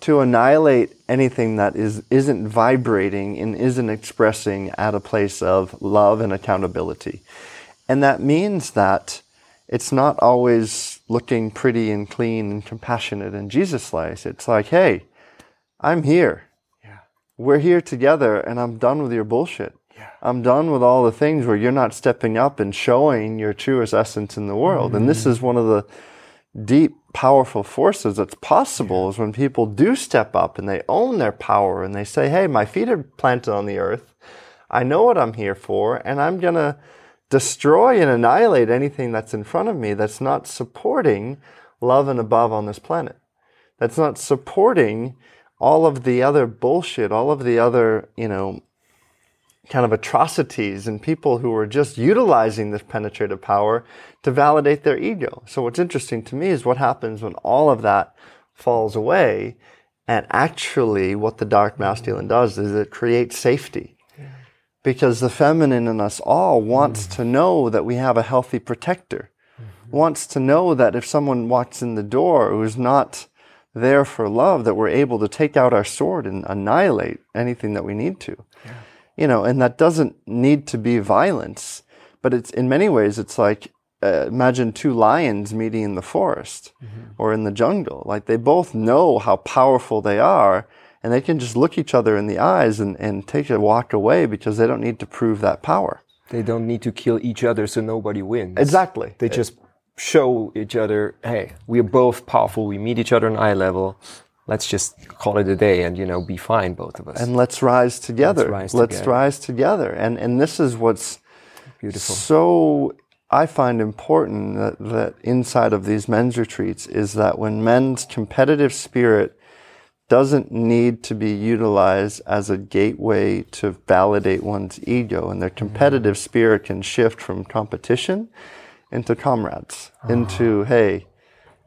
to annihilate anything that is isn't vibrating and isn't expressing at a place of love and accountability. And that means that it's not always looking pretty and clean and compassionate and Jesus like. It's like, hey, I'm here. Yeah. We're here together and I'm done with your bullshit. I'm done with all the things where you're not stepping up and showing your truest essence in the world. And this mm-hmm. is one of the deep, powerful forces that's possible is when people do step up and they own their power and they say, Hey, my feet are planted on the earth. I know what I'm here for, and I'm going to destroy and annihilate anything that's in front of me that's not supporting love and above on this planet. That's not supporting all of the other bullshit, all of the other, you know, kind of atrocities and people who are just utilizing this penetrative power to validate their ego. So what's interesting to me is what happens when all of that falls away and actually what the dark masculine does is it creates safety. Because the feminine in us all wants mm. to know that we have a healthy protector. Mm-hmm. Wants to know that if someone walks in the door who's not there for love, that we're able to take out our sword and annihilate anything that we need to you know, and that doesn't need to be violence, but it's in many ways it's like uh, imagine two lions meeting in the forest or in the jungle. Like they both know how powerful they are, and they can just look each other in the eyes and, and take a walk away because they don't need to prove that power. They don't need to kill each other so nobody wins. Exactly. They just show each other, hey, we are both powerful. We meet each other on eye level. Let's just call it a day and you know be fine both of us. And let's rise together. Rise let's together. rise together. And and this is what's beautiful. so I find important that, that inside of these men's retreats is that when men's competitive spirit doesn't need to be utilized as a gateway to validate one's ego, and their mm-hmm. competitive spirit can shift from competition into comrades, ah. into, hey,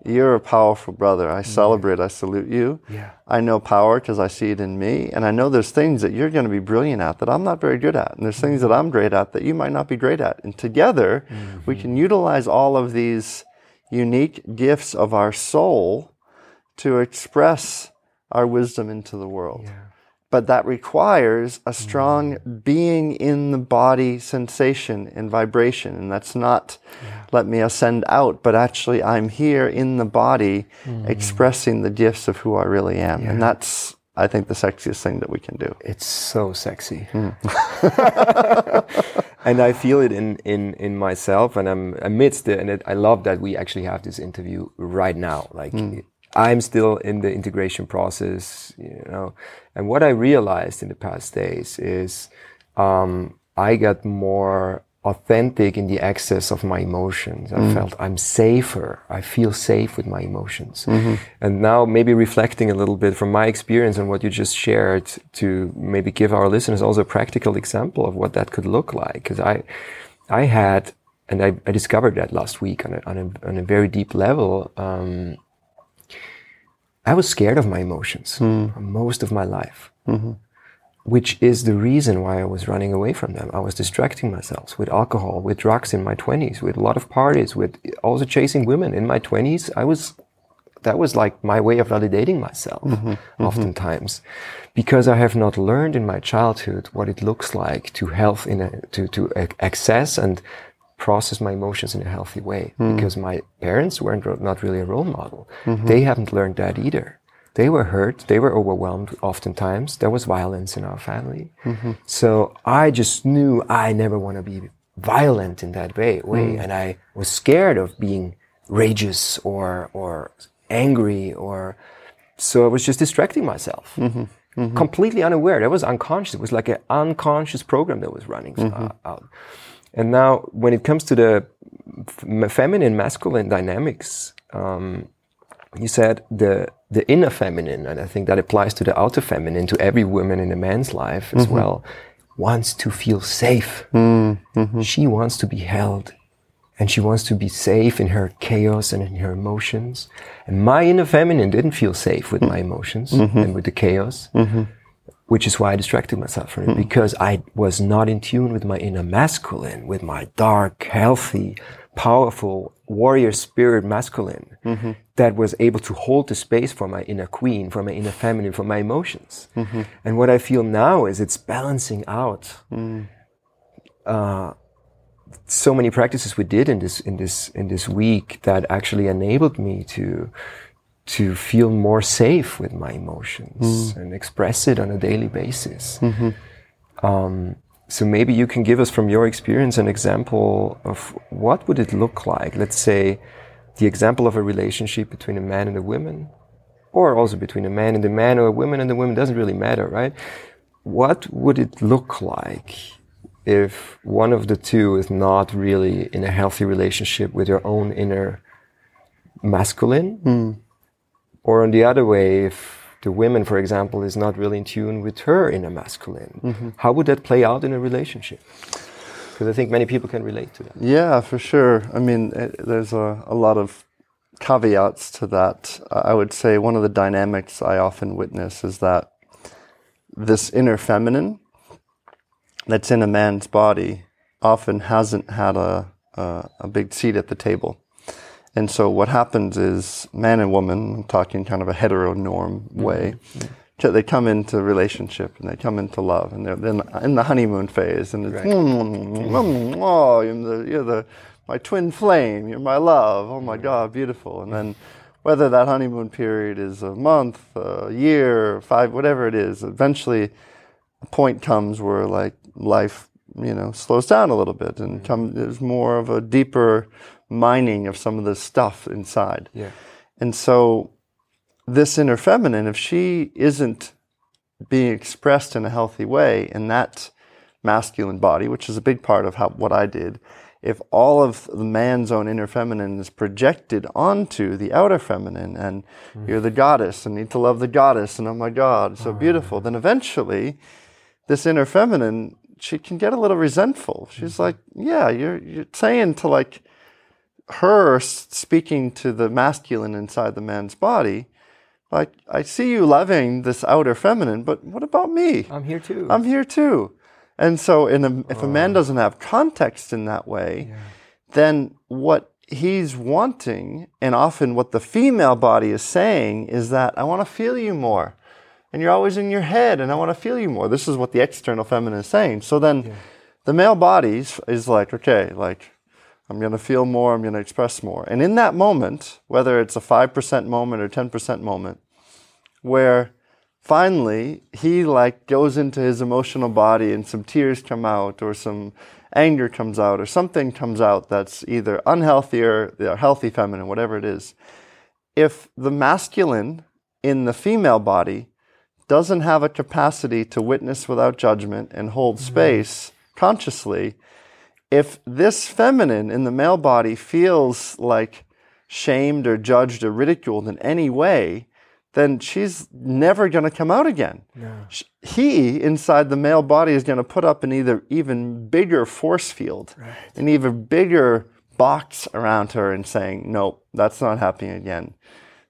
you're a powerful brother. I celebrate, I salute you. Yeah. I know power because I see it in me. And I know there's things that you're going to be brilliant at that I'm not very good at. And there's things mm. that I'm great at that you might not be great at. And together, we mm-hmm. can utilize all of these unique gifts of our soul to express our wisdom into the world. But that requires a hmm. strong being in the body sensation and vibration. And that's not let me ascend out, but actually I'm here in the body hmm. expressing the gifts of who I really am. And that's, I think, the sexiest thing that we can do. It's so sexy. Hmm. and I feel it in, in, in myself and I'm amidst it. And it, I love that we actually have this interview right now. Like I'm still in the integration process, you know. And what I realized in the past days is um, I got more authentic in the access of my emotions. I felt I'm safer. I feel safe with my emotions. And now maybe reflecting a little bit from my experience and what you just shared to maybe give our listeners also a practical example of what that could look like. Cause I, I had, and I, I discovered that last week on a, on a, on a very deep level. Um, I was scared of my emotions hmm. most of my life mm-hmm. which is the reason why I was running away from them. I was distracting myself with alcohol, with drugs in my 20s, with a lot of parties, with also chasing women in my 20s. I was, that was like my way of validating myself mm-hmm. Mm-hmm. oftentimes because I have not learned in my childhood what it looks like to health in a, to, to ac- access and process my emotions in a healthy way hmm. because my parents weren't not really a role model. Mm-hmm. They haven't learned that either. They were hurt. They were overwhelmed oftentimes. There was violence in our family. Mm-hmm. So I just knew I never want to be violent in that way, way. Hmm. And I was scared of being rageous or, or angry or, so I was just distracting myself. Mm-hmm. Completely unaware. That was unconscious. It was like an unconscious program that was running uh, out. And now, when it comes to the feminine masculine dynamics, um, you said the the inner feminine, and I think that applies to the outer feminine, to every woman in a man's life as mm-hmm. well, wants to feel safe. Mm-hmm. She wants to be held, and she wants to be safe in her chaos and in her emotions. And my inner feminine didn't feel safe with my mm-hmm. emotions and with the chaos which is why I distracted myself from it hmm. because I was not in tune with my inner masculine, with my dark, healthy, powerful warrior spirit masculine mm-hmm. that was able to hold the space for my inner queen, for my inner feminine, for my emotions. Mm-hmm. And what I feel now is it's balancing out. Mm. Uh, so many practices we did in this in this in this week that actually enabled me to to feel more safe with my emotions mm. and express it on a daily basis. Mm-hmm. Um, so maybe you can give us from your experience an example of what would it look like? Let's say the example of a relationship between a man and a woman, or also between a man and a man, or a woman and a woman doesn't really matter, right? What would it look like if one of the two is not really in a healthy relationship with your own inner masculine? Mm. Or on the other way, if the woman, for example, is not really in tune with her inner masculine, mm-hmm. how would that play out in a relationship? Because I think many people can relate to that. Yeah, for sure. I mean, it, there's a, a lot of caveats to that. I would say one of the dynamics I often witness is that this inner feminine that's in a man's body often hasn't had a, a, a big seat at the table. And so what happens is man and woman, I'm talking kind of a heteronorm mm-hmm. way, mm-hmm. so they come into relationship and they come into love and they're then in the honeymoon phase and it's oh you're the, you're the my twin flame you're my love oh my god beautiful. And then whether that honeymoon period is a month a year five whatever it is eventually a point comes where like life you know slows down a little bit and come there's more of a deeper mining of some of the stuff inside Yeah. and so this inner feminine, if she isn't being expressed in a healthy way in that masculine body, which is a big part of how, what I did, if all of the man's own inner feminine is projected onto the outer feminine and mm. you're the goddess and need to love the goddess and oh my god so oh. beautiful then eventually this inner feminine she can get a little resentful she's mm-hmm. like yeah you're you're saying to like her speaking to the masculine inside the man's body like i see you loving this outer feminine but what about me i'm here too i'm here too and so, a, if a man oh. doesn't have context in that way, yeah. then what he's wanting, and often what the female body is saying, is that I want to feel you more. And you're always in your head, and I want to feel you more. This is what the external feminine is saying. So then yeah. the male body is like, okay, like, I'm going to feel more, I'm going to express more. And in that moment, whether it's a 5% moment or 10% moment, where finally he like goes into his emotional body and some tears come out or some anger comes out or something comes out that's either unhealthy or healthy feminine whatever it is if the masculine in the female body doesn't have a capacity to witness without judgment and hold mm-hmm. space consciously if this feminine in the male body feels like shamed or judged or ridiculed in any way then she's never going to come out again. He, inside the male body, is going to put up an either even bigger force field, right. an even bigger box around her and saying, nope, that's not happening again.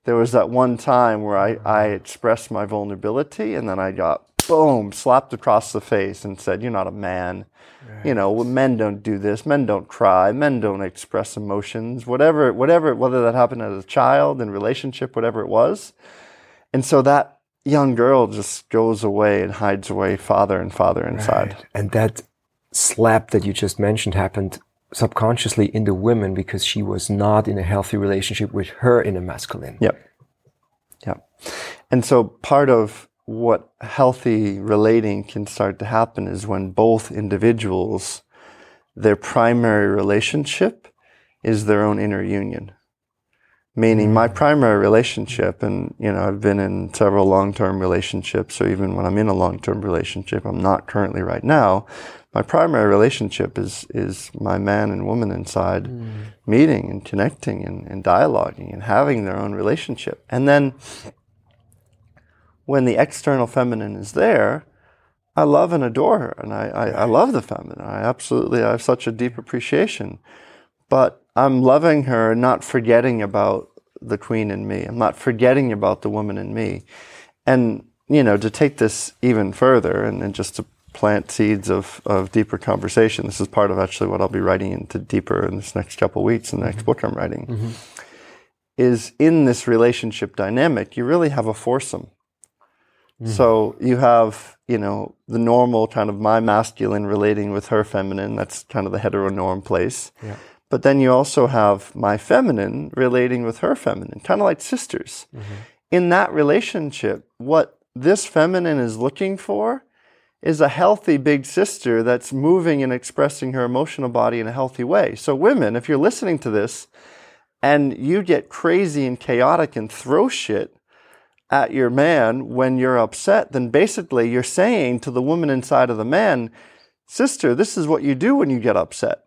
There was that one time where I, I expressed my vulnerability and then I got, boom, slapped across the face and said, you're not a man. Right. You know, men don't do this. Men don't cry. Men don't express emotions. Whatever, whatever, whether that happened as a child, in relationship, whatever it was and so that young girl just goes away and hides away farther and farther inside. Right. And that slap that you just mentioned happened subconsciously in the woman because she was not in a healthy relationship with her in a masculine. Yep. Yep. And so part of what healthy relating can start to happen is when both individuals, their primary relationship is their own inner union. Meaning my primary relationship and you know i've been in several long-term relationships or even when i'm in a long-term relationship i'm not currently right now. My primary relationship is is my man and woman inside mm. meeting and connecting and, and dialoguing and having their own relationship. And then when the external feminine is there I love and adore her, and I, I, I love the feminine. I absolutely I have such a deep appreciation, but I'm loving her, and not forgetting about the queen in me. I'm not forgetting about the woman in me. And, you know, to take this even further and, and just to plant seeds of, of deeper conversation, this is part of actually what I'll be writing into deeper in this next couple of weeks in the next mm-hmm. book I'm writing, mm-hmm. is in this relationship dynamic, you really have a foursome. Mm-hmm. So you have, you know, the normal kind of my masculine relating with her feminine. That's kind of the heteronorm place. Yeah. But then you also have my feminine relating with her feminine, kind of like sisters. Mm-hmm. In that relationship, what this feminine is looking for is a healthy big sister that's moving and expressing her emotional body in a healthy way. So, women, if you're listening to this and you get crazy and chaotic and throw shit at your man when you're upset, then basically you're saying to the woman inside of the man, Sister, this is what you do when you get upset.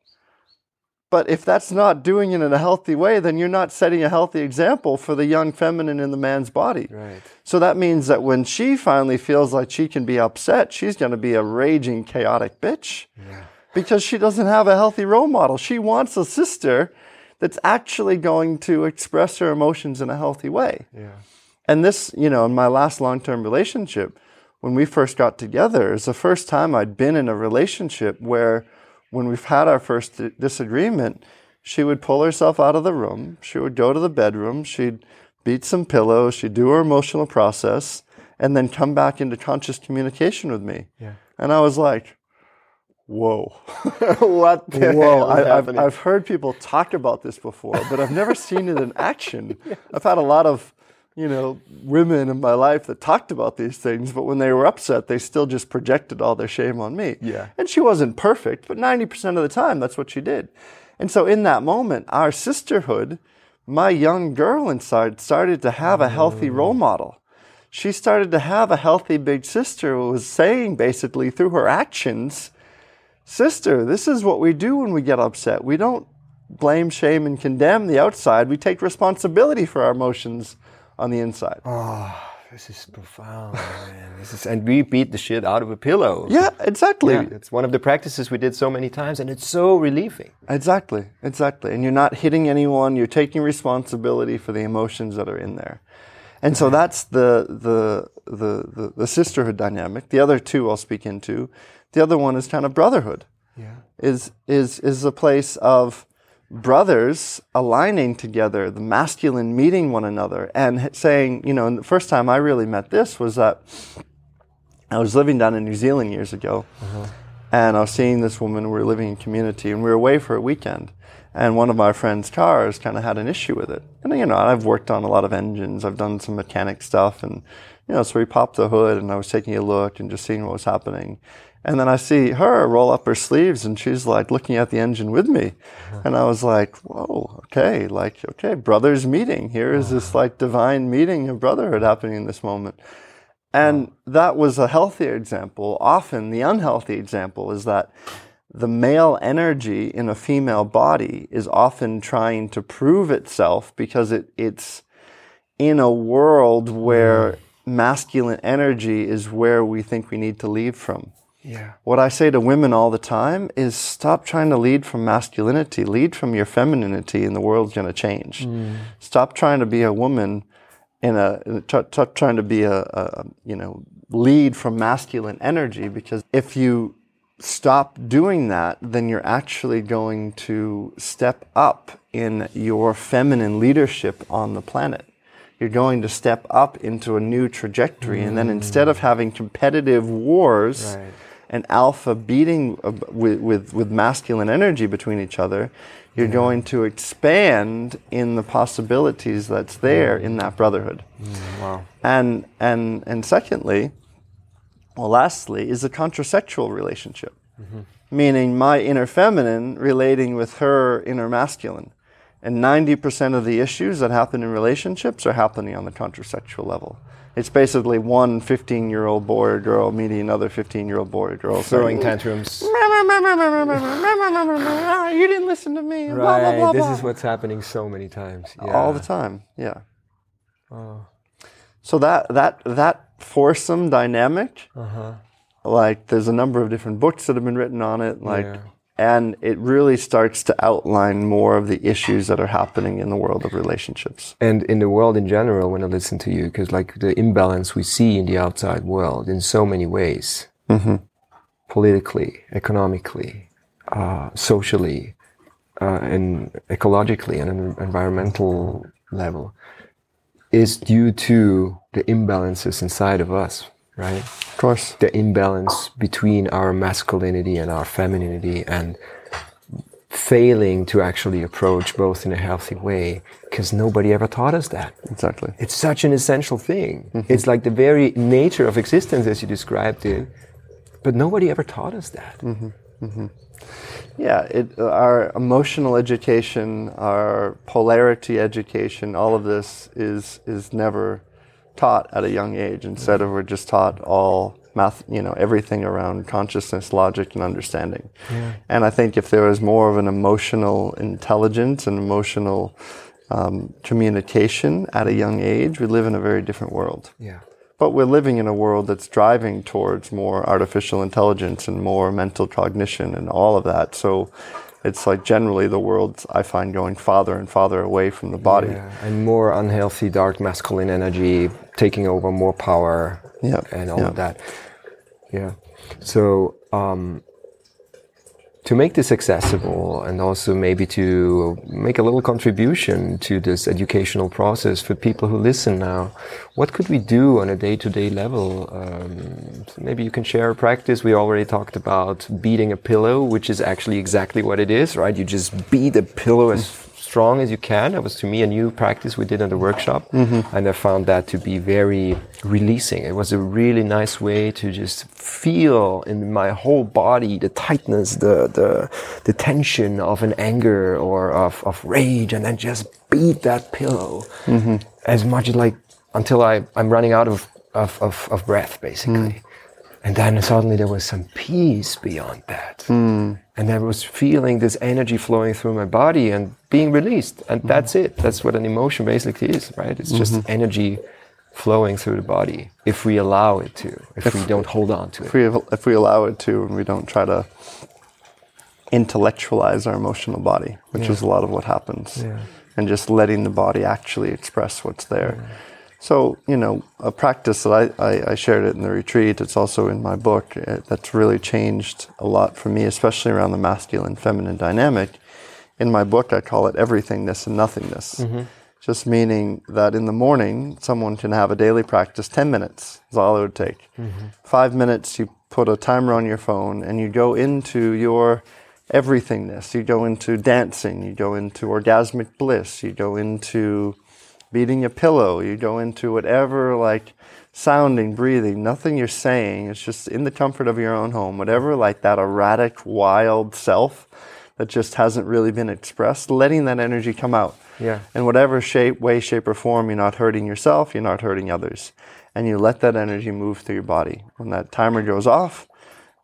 But if that's not doing it in a healthy way, then you're not setting a healthy example for the young feminine in the man's body. Right. So that means that when she finally feels like she can be upset, she's going to be a raging, chaotic bitch yeah. because she doesn't have a healthy role model. She wants a sister that's actually going to express her emotions in a healthy way. Yeah. And this, you know, in my last long term relationship, when we first got together, is the first time I'd been in a relationship where when we've had our first disagreement, she would pull herself out of the room. She would go to the bedroom. She'd beat some pillows. She'd do her emotional process and then come back into conscious communication with me. Yeah. And I was like, whoa. what the Whoa. I, have I've heard people talk about this before, but I've never seen it in action. yes. I've had a lot of you know, women in my life that talked about these things, but when they were upset, they still just projected all their shame on me. Yeah. And she wasn't perfect, but 90% of the time, that's what she did. And so in that moment, our sisterhood my young girl inside started to have a healthy oh. role model. She started to have a healthy big sister who was saying basically through her actions, Sister, this is what we do when we get upset. We don't blame, shame, and condemn the outside. We take responsibility for our emotions on the inside. Oh, this is profound, man. This is, and we beat the shit out of a pillow. Yeah, exactly. Yeah, it's one of the practices we did so many times, and it's so relieving. Exactly, exactly. And you're not hitting anyone, you're taking responsibility for the emotions that are in there. And so that's the, the, the, the, the sisterhood dynamic. The other two I'll speak into. The other one is kind of brotherhood. Yeah. Is, is, is a place of brothers aligning together, the masculine meeting one another and saying, you know, and the first time I really met this was that I was living down in New Zealand years ago. Uh-huh. And I was seeing this woman, we were living in community, and we were away for a weekend. And one of my friend's cars kind of had an issue with it. And, you know, I've worked on a lot of engines, I've done some mechanic stuff. And, you know, so we popped the hood and I was taking a look and just seeing what was happening. And then I see her roll up her sleeves and she's like looking at the engine with me. Uh-huh. And I was like, whoa, okay, like, okay, brothers meeting. Here is this uh-huh. like divine meeting of brotherhood happening in this moment. And that was a healthier example. Often the unhealthy example is that the male energy in a female body is often trying to prove itself because it, it's in a world where mm. masculine energy is where we think we need to lead from. Yeah. What I say to women all the time is stop trying to lead from masculinity, lead from your femininity, and the world's going to change. Mm. Stop trying to be a woman in a t- t- trying to be a, a you know lead from masculine energy because if you stop doing that, then you're actually going to step up in your feminine leadership on the planet. You're going to step up into a new trajectory, and then mm. instead of having competitive wars Right. And alpha beating uh, with, with, with masculine energy between each other, you're mm-hmm. going to expand in the possibilities that's there mm. in that brotherhood. Mm, wow. And, and, and secondly, well, lastly, is a contrasexual relationship, mm-hmm. meaning my inner feminine relating with her inner masculine. And 90% of the issues that happen in relationships are happening on the contrasexual level. It's basically one 15 year old boy or girl meeting another 15 year old boy or girl Throwing tantrums. You didn't listen to me. Blah, blah, Right. blah, This is what's happening so many times. Yeah. all the time. Yeah. Oh. So that that that foursome dynamic, Uh-huh. like there's a number of different books that have been written on it, like, Yeah. And it really starts to outline more of the issues that are happening in the world of relationships. and in the world in general when i listen to you because like the imbalance we see in the outside world in so many ways. Politically economically uh, socially uh, and ecologically and an environmental level is due to the imbalances inside of us right Of course. the imbalance between our masculinity and our femininity and failing to actually approach both in a healthy way because nobody ever taught us that. Exactly. It's such an essential thing. Mm-hmm. It's like the very nature of existence as you described it, but nobody ever taught us that. Mm-hmm. Mm-hmm. Yeah, it, our emotional education, our polarity education, all of this is is never taught at a young age. Instead of we're just taught all math, you know, everything around consciousness, logic, and understanding. And I think if there was more of an emotional intelligence and emotional um, communication at a young age, we live in a very different world. Yeah. But we're living in a world that's driving towards more artificial intelligence and more mental cognition and all of that. So it's like generally the world I find going farther and farther away from the body. Yeah, and more unhealthy dark masculine energy taking over more power Yeah, and all yeah. of that. Yeah. So um, to make this accessible and also maybe to make a little contribution to this educational process for people who listen now, what could we do on a day-to-day level? Um, so maybe you can share a practice. We already talked about beating a pillow, which is actually exactly what it is, right? You just beat a pillow as strong as you can. It was to me a new practice we did in the workshop, mm-hmm. and I found that to be very releasing. It was a really nice way to just feel in my whole body the tightness, the the, the tension of an anger or of, of rage, and then just beat that pillow mm-hmm. as much as like until I, I'm running out of, of, of, of breath, basically. Mm. And then suddenly there was some peace beyond that. Mm. And I was feeling this energy flowing through my body and being released. And that's it. That's what an emotion basically is, right? It's just energy flowing through the body if we allow it to, if, we don't hold on to it. If we, if we allow it to and we don't try to intellectualize our emotional body, which is a lot of what happens, Yeah. and just letting the body actually express what's there. So, you know, a practice that I, I, I shared it in the retreat, it's also in my book, uh, that's really changed a lot for me, especially around the masculine feminine dynamic. In my book, I call it everythingness and nothingness. Mm-hmm. Just meaning that in the morning, someone can have a daily practice, 10 minutes is all it would take. Mm-hmm. Five minutes, you put a timer on your phone and you go into your everythingness. You go into dancing, you go into orgasmic bliss, you go into beating a pillow, you go into whatever like sounding, breathing, nothing you're saying. It's just in the comfort of your own home, whatever like that erratic, wild self that just hasn't really been expressed, letting that energy come out. Yeah. In whatever shape, way, shape, or form, you're not hurting yourself, you're not hurting others. And you let that energy move through your body. When that timer goes off,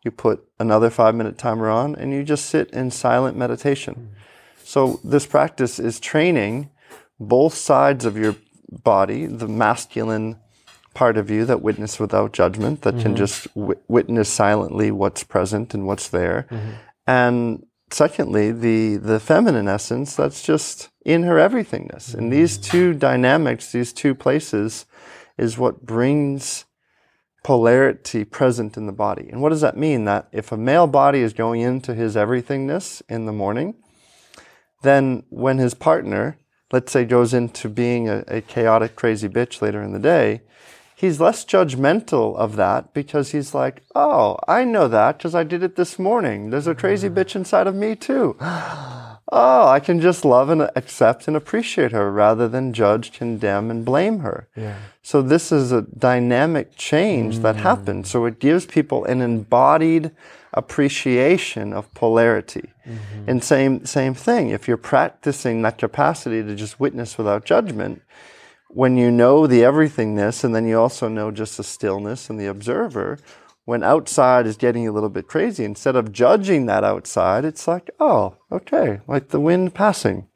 you put another five minute timer on and you just sit in silent meditation. Mm. So, this practice is training both sides of your body, the masculine part of you that witness without judgment, that can mm-hmm. just w- witness silently what's present and what's there. Mm-hmm. And secondly, the, the feminine essence that's just in her everythingness. And these two dynamics, these two places, is what brings polarity present in the body. And what does that mean? That if a male body is going into his everythingness in the morning, then when his partner, let's say, goes into being a, a chaotic, crazy bitch later in the day, he's less judgmental of that because he's like, oh, I know that because I did it this morning. There's a crazy mm-hmm. bitch inside of me too. Oh, I can just love and accept and appreciate her rather than judge, condemn, and blame her. Yeah. So this is a dynamic change that mm. happens. So it gives people an embodied appreciation of polarity. Mm-hmm. And same same thing. If you're practicing that capacity to just witness without judgment, when you know the everythingness and then you also know just the stillness and the observer, when outside is getting a little bit crazy, instead of judging that outside, it's like, oh, okay, like the wind passing.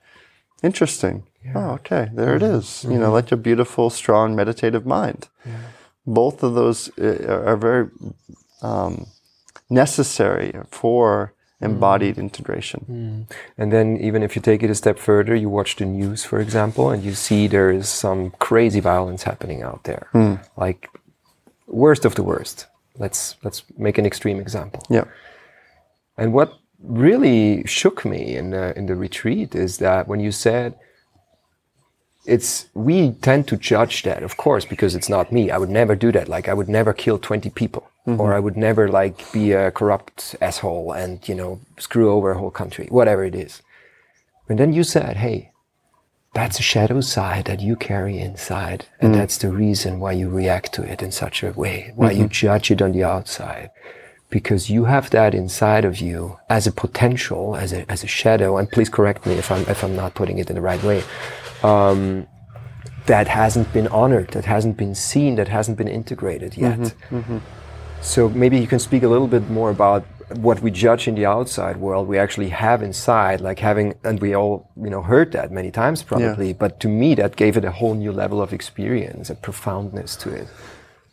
Interesting. Oh, okay, there it mm-hmm. is. You know, mm-hmm. like a beautiful, strong, meditative mind. Both of those eh, are are very um, necessary for embodied mm. integration. Mm. And then even if you take it a step further, you watch the news, for example, and you see there is some crazy violence happening out there. Mm. Like worst of the worst. Let's let's make an extreme example. Yeah. And what really shook me in the, in the retreat is that when you said it's we tend to judge that, of course, because it's not me. I would never do that. Like I would never kill twenty people, mm-hmm. or I would never like be a corrupt asshole and you know screw over a whole country, whatever it is. And then you said, "Hey, that's a shadow side that you carry inside, and mm. that's the reason why you react to it in such a way, why you mm-hmm. judge it on the outside." because you have that inside of you as a potential, as a, as a shadow, and please correct me if I'm, if I'm not putting it in the right way, um, that hasn't been honored, that hasn't been seen, that hasn't been integrated yet. So maybe you can speak a little bit more about what we judge in the outside world we actually have inside, like having, and we all, you know, heard that many times probably, but to me that gave it a whole new level of experience, a profoundness to it.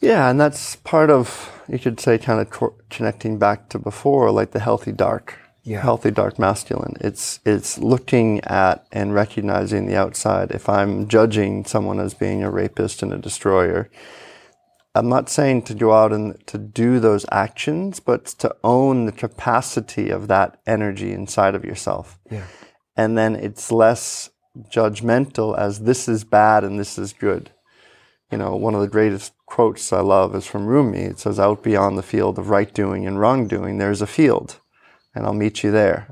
Yeah, and that's part of you could say kind of co- connecting back to before, like the healthy dark, Yeah. healthy dark masculine. It's it's looking at and recognizing the outside. If I'm judging someone as being a rapist and a destroyer, I'm not saying to go out and to do those actions, but to own the capacity of that energy inside of yourself. Yeah. And then it's less judgmental as this is bad and this is good you know, one of the greatest quotes I love is from Rumi. It says, Out beyond the field of right doing and wrong doing, there's a field, and I'll meet you there.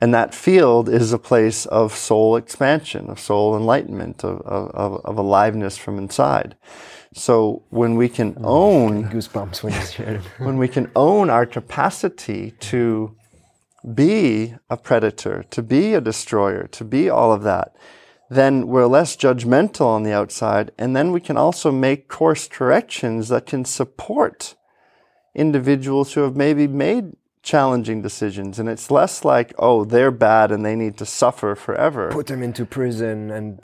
And that field is a place of soul expansion, of soul enlightenment, of, of, of aliveness from inside. So when we can Mm. own Goosebumps when you when we can own our capacity to be a predator, to be a destroyer, to be all of that, then we're less judgmental on the outside. And then we can also make course corrections that can support individuals who have maybe made challenging decisions. And it's less like, oh, they're bad and they need to suffer forever. Put them into prison and.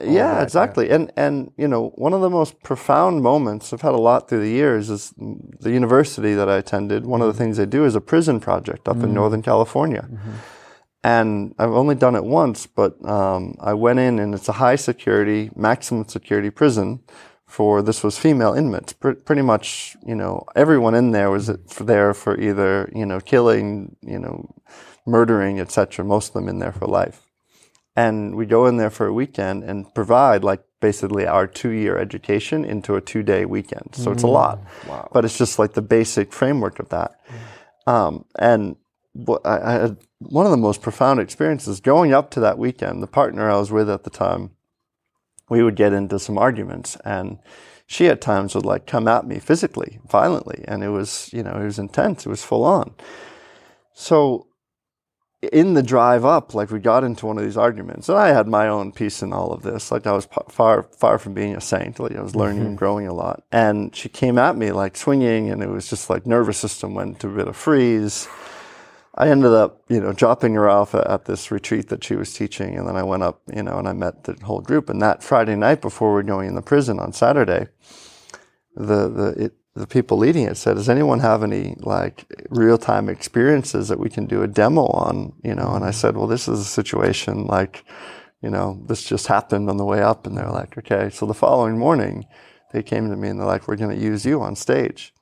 Yeah, that, exactly. And and you know, one of the most profound moments I've had a lot through the years is the university that I attended. One of the mm-hmm. things they do is a prison project up in mm-hmm. Northern California. Mm-hmm. And I've only done it once, but um, I went in and it's a high security, maximum security prison for this was female inmates. Pr- pretty much, you know, everyone in there was for there for either you know killing, you know, murdering, etc. Most of them in there for life and we go in there for a weekend and provide like basically our two-year education into a two-day weekend. So it's a lot, but it's just like the basic framework of that. Um, and what I, I had one of the most profound experiences going up to that weekend. The partner I was with at the time, we would get into some arguments, and she at times would like come at me physically, violently, and it was you know it was intense. It was full on. So in the drive up, like we got into one of these arguments, and I had my own piece in all of this. Like I was far, far from being a saint. Like I was learning mm-hmm. and growing a lot. And she came at me like swinging, and it was just like nervous system went into a bit of freeze. I ended up, you know, dropping her off at, this retreat that she was teaching, and then I went up, you know, and I met the whole group. And that Friday night before we were going in the prison on Saturday, the the it, the people leading it said, "Does anyone have any like real time experiences that we can do a demo on?" You know, and I said, "Well, this is a situation like, you know, this just happened on the way up." And they're like, "Okay." So the following morning, they came to me and they're like, "We're going to use you on stage."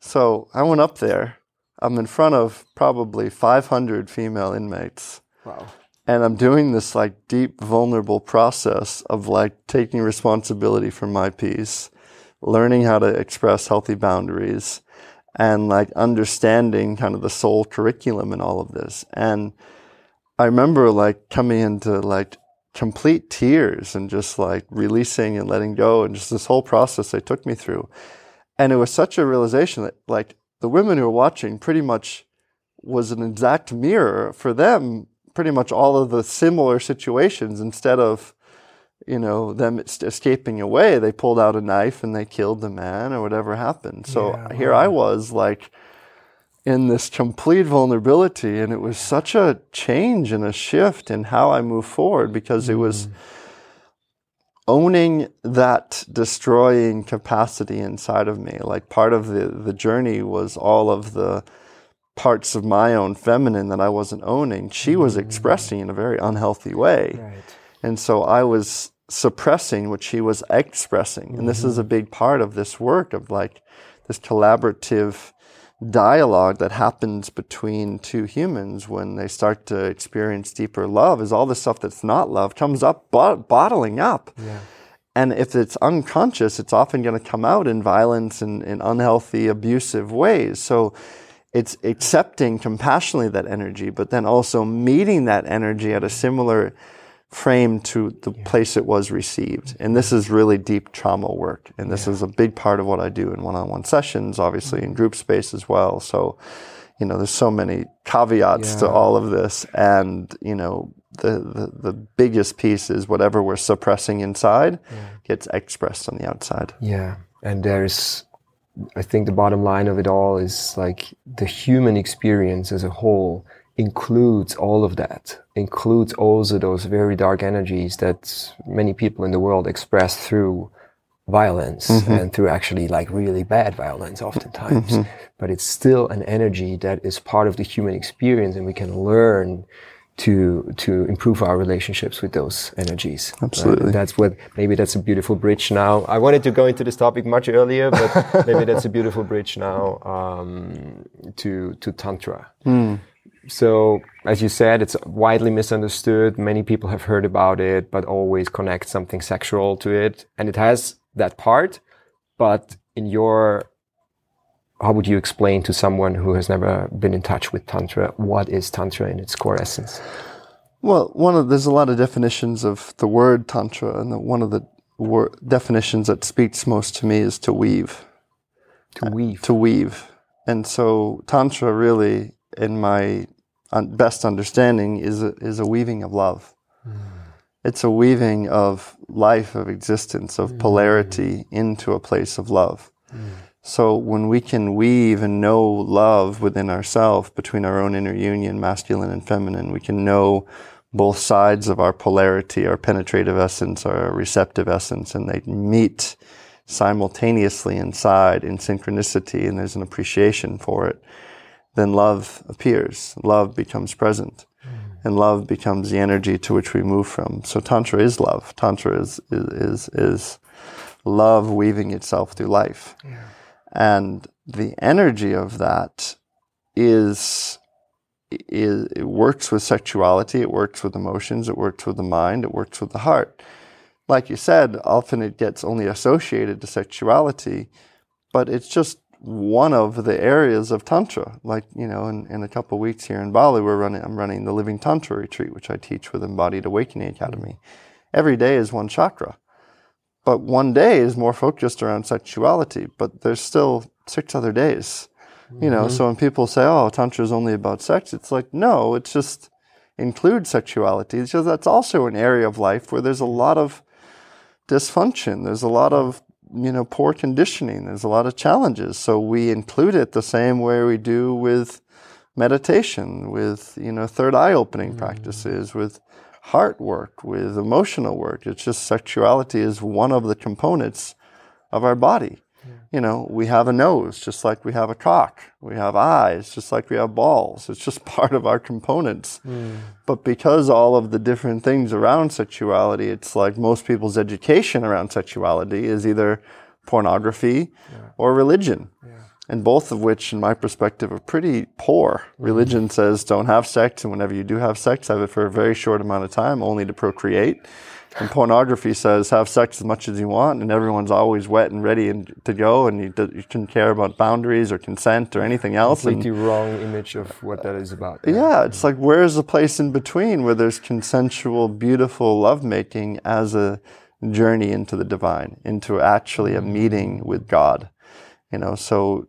So I went up there. I'm in front of probably 500 female inmates Wow. and I'm doing this like deep vulnerable process of like taking responsibility for my piece, learning how to express healthy boundaries, and like understanding kind of the soul curriculum in all of this. And I remember like coming into like complete tears and just like releasing and letting go and just this whole process they took me through. And it was such a realization that like the women who were watching pretty much was an exact mirror for them pretty much all of the similar situations. Instead of you know them escaping away they pulled out a knife and they killed the man or whatever happened. So Yeah, here i was like in this complete vulnerability and it was such a change and a shift in how i move forward because it was mm. Owning that destroying capacity inside of me like part of the the journey was all of the parts of my own feminine that I wasn't owning, she was mm. expressing in a very unhealthy way. Right. And so I was suppressing what she was expressing. And this is mm-hmm. a big part of this work of like this collaborative dialogue that happens between two humans when they start to experience deeper love is all the stuff that's not love comes up bot- bottling up. Yeah. And if it's unconscious, it's often going to come out in violence and in unhealthy, abusive ways. So it's accepting compassionately that energy, but then also meeting that energy at a similar frame to the place it was received. And this is really deep trauma work. And this is a big part of what I do in one on one sessions, obviously in mm-hmm. group space as well. So, you know, there's so many caveats to all of this. And, you know, the, the, the biggest piece is whatever we're suppressing inside gets expressed on the outside. Yeah. And there's, I think the bottom line of it all is like the human experience as a whole includes all of that, includes also those very dark energies that many people in the world express through violence mm-hmm. and through actually like really bad violence oftentimes. Mm-hmm. But it's still an energy that is part of the human experience and we can learn to to improve our relationships with those energies. right? Absolutely. That's what maybe that's a beautiful bridge now. I wanted to go into this topic much earlier, but maybe that's a beautiful bridge now um, to to tantra. Hmm. So, as you said, it's widely misunderstood. Many people have heard about it, but always connect something sexual to it, and it has that part. But in your how would you explain to someone who has never been in touch with Tantra what is Tantra in its core essence? Well, one of there's a lot of definitions of the word Tantra, and the, one of the wor- definitions that speaks most to me is to weave. To weave. To weave. And so Tantra really, in my best understanding, is a, is a weaving of love. Mm. It's a weaving of life, of existence, of mm. polarity into a place of love. Mm. So when we can weave and know love within ourselves, between our own inner union, masculine and feminine, we can know both sides of our polarity, our penetrative essence, our receptive essence, and they meet simultaneously inside in synchronicity, and there's an appreciation for it. Then love appears. Love becomes present. Mm. And love becomes the energy to which we move from. So Tantra is love. Tantra is, is, is, is love weaving itself through life. And the energy of that is, is, it works with sexuality, it works with emotions, it works with the mind, it works with the heart. Like you said, often it gets only associated to sexuality, but it's just one of the areas of tantra. Like you know, in, in a couple of weeks here in Bali, we're running. I'm running the Living Tantra retreat, which I teach with Embodied Awakening Academy. Every day is one chakra, but one day is more focused around sexuality. But there's still six other days. You know, mm-hmm. so when people say, "Oh, tantra is only about sex," it's like, no, it's just includes sexuality. It's just that's also an area of life where there's a lot of dysfunction. There's a lot of you know poor conditioning. There's a lot of challenges. So we include it the same way we do with meditation, with you know third eye opening mm. practices, with heart work, with emotional work. It's just sexuality is one of the components of our body. You know, we have a nose just like we have a cock. We have eyes just like we have balls. It's just part of our components. Mm. But because all of the different things around sexuality, it's like most people's education around sexuality is either pornography or religion. And both of which, in my perspective, are pretty poor. Mm. Religion says don't have sex, and whenever you do have sex, have it for a very short amount of time, only to procreate. And pornography says have sex as much as you want, and everyone's always wet and ready and to go, and you, do, you shouldn't care about boundaries or consent or anything else. And- Completely wrong image of what that is about. yeah, it's like where's the place in between where there's consensual, beautiful lovemaking as a journey into the divine, into actually a meeting with God. You know, so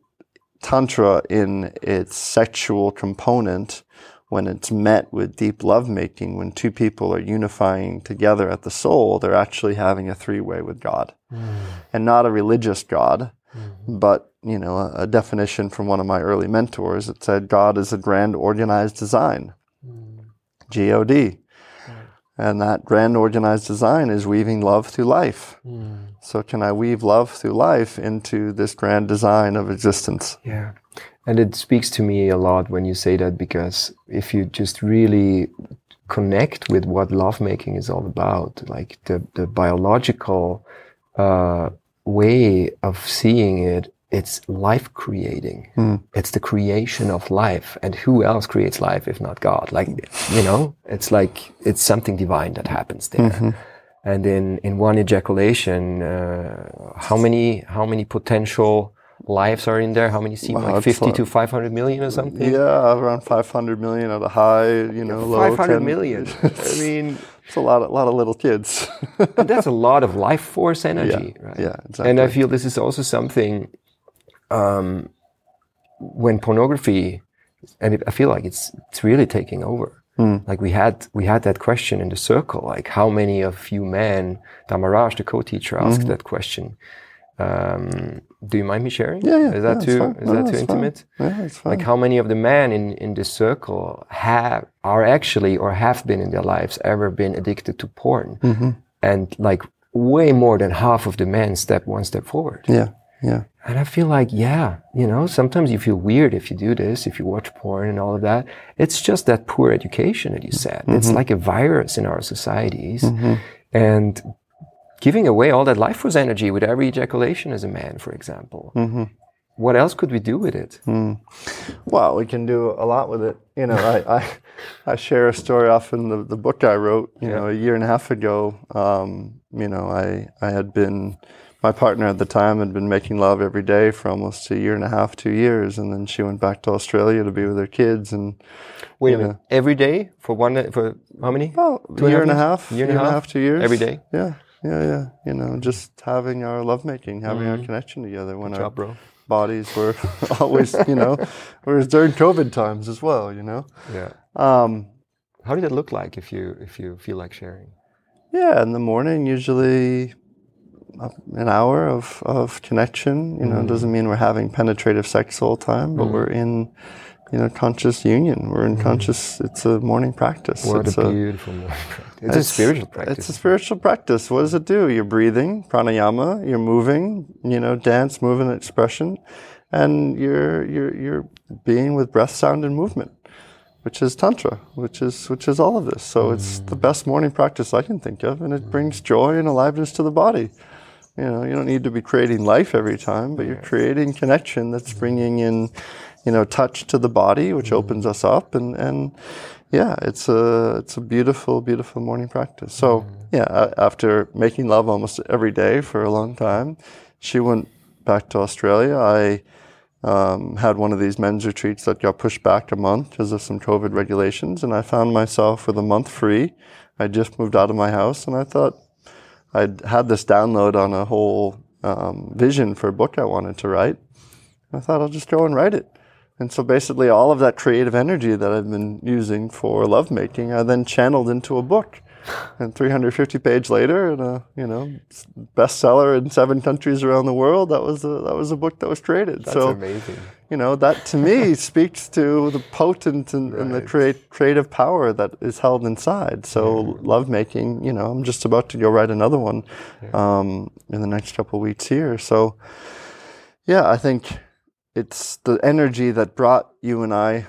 tantra in its sexual component, when it's met with deep lovemaking, when two people are unifying together at the soul, they're actually having a three-way with God, mm. and not a religious God, mm-hmm. but you know, a, a definition from one of my early mentors that said God is a grand organized design. Mm. G O D. And that grand organized design is weaving love through life. Mm. So, can I weave love through life into this grand design of existence? Yeah. And it speaks to me a lot when you say that because if you just really connect with what lovemaking is all about, like the, the biological uh, way of seeing it, it's life creating. It's the creation of life. And who else creates life if not God? Like, you know, it's like it's something divine that happens there. And in, in one ejaculation, uh, how many how many potential lives are in there? How many seem Wow, like fifty a- to five hundred million or something? Yeah, around 500 million at a high, you know, low. Five hundred 10 million. I mean, It's a lot, of, lot of little kids. but that's a lot of life force energy, right? yeah, exactly. And I feel this is also something um, when pornography, and it, I feel like it's it's really taking over. Hmm. Like we had we had that question in the circle, like how many of you men, Damaraj, the co-teacher, asked Mm-hmm. that question. Um, do you mind me sharing? Yeah, yeah, Is that yeah, too is No, that too it's fine. intimate? yeah, it's fine. Like how many of the men in, in this circle have are actually or have been in their lives ever been addicted to porn? Mm-hmm. And like way more than half of the men step one step forward. yeah, yeah. And I feel like, yeah, you know, sometimes you feel weird if you do this, if you watch porn and all of that. It's just that poor education that you said. It's like a virus in our societies. And giving away all that life force energy with every ejaculation as a man, for example. What else could we do with it? Well, we can do a lot with it. You know, I, I, I share a story off in the, the book I wrote, you know, a year and a half ago. Um, you know, I, I had been, my partner at the time had been making love every day for almost a year and a half, two years, and then she went back to Australia to be with her kids. And Wait a minute. know, Every day for one for how many? oh, Two a year and a half, Year and a half? two years, Every day? Yeah, yeah, yeah. You know, just having our lovemaking, having our connection together when Mm-hmm. Good our job, bodies were always, you know, whereas during COVID times as well, you know. Yeah. Um, How did it look like if you if you feel like sharing? Yeah, in the morning, usually uh, an hour of, of connection. You know, it doesn't mean we're having penetrative sex all the time, but we're in, you know, conscious union. We're in mm-hmm. conscious. It's a morning practice. What it's a beautiful morning practice. It's, a spiritual practice. It's a spiritual practice. What does it do? You're breathing, pranayama. You're moving. You know, dance, movement, expression, and you're you're you're being with breath, sound, and movement, which is tantra, which is which is all of this. So it's mm. the best morning practice I can think of, and it brings joy and aliveness to the body. You know, you don't need to be creating life every time, but you're creating connection that's bringing in, you know, touch to the body, which opens us up, and and yeah, it's a it's a beautiful, beautiful morning practice. So yeah, after making love almost every day for a long time, she went back to Australia. I um, had one of these men's retreats that got pushed back a month because of some COVID regulations, and I found myself with a month free. I just moved out of my house, and I thought I'd had this download on a whole um, vision for a book I wanted to write. I thought I'll just go and write it. And so basically, all of that creative energy that I've been using for lovemaking, I then channeled into a book. And 350 page later, and a you know bestseller in seven countries around the world. That was a that was a book that was created. That's so amazing. you know that to me speaks to the potent and, and the create, creative power that is held inside so lovemaking you know i'm just about to go write another one um, in the next couple of weeks here so yeah i think it's the energy that brought you and i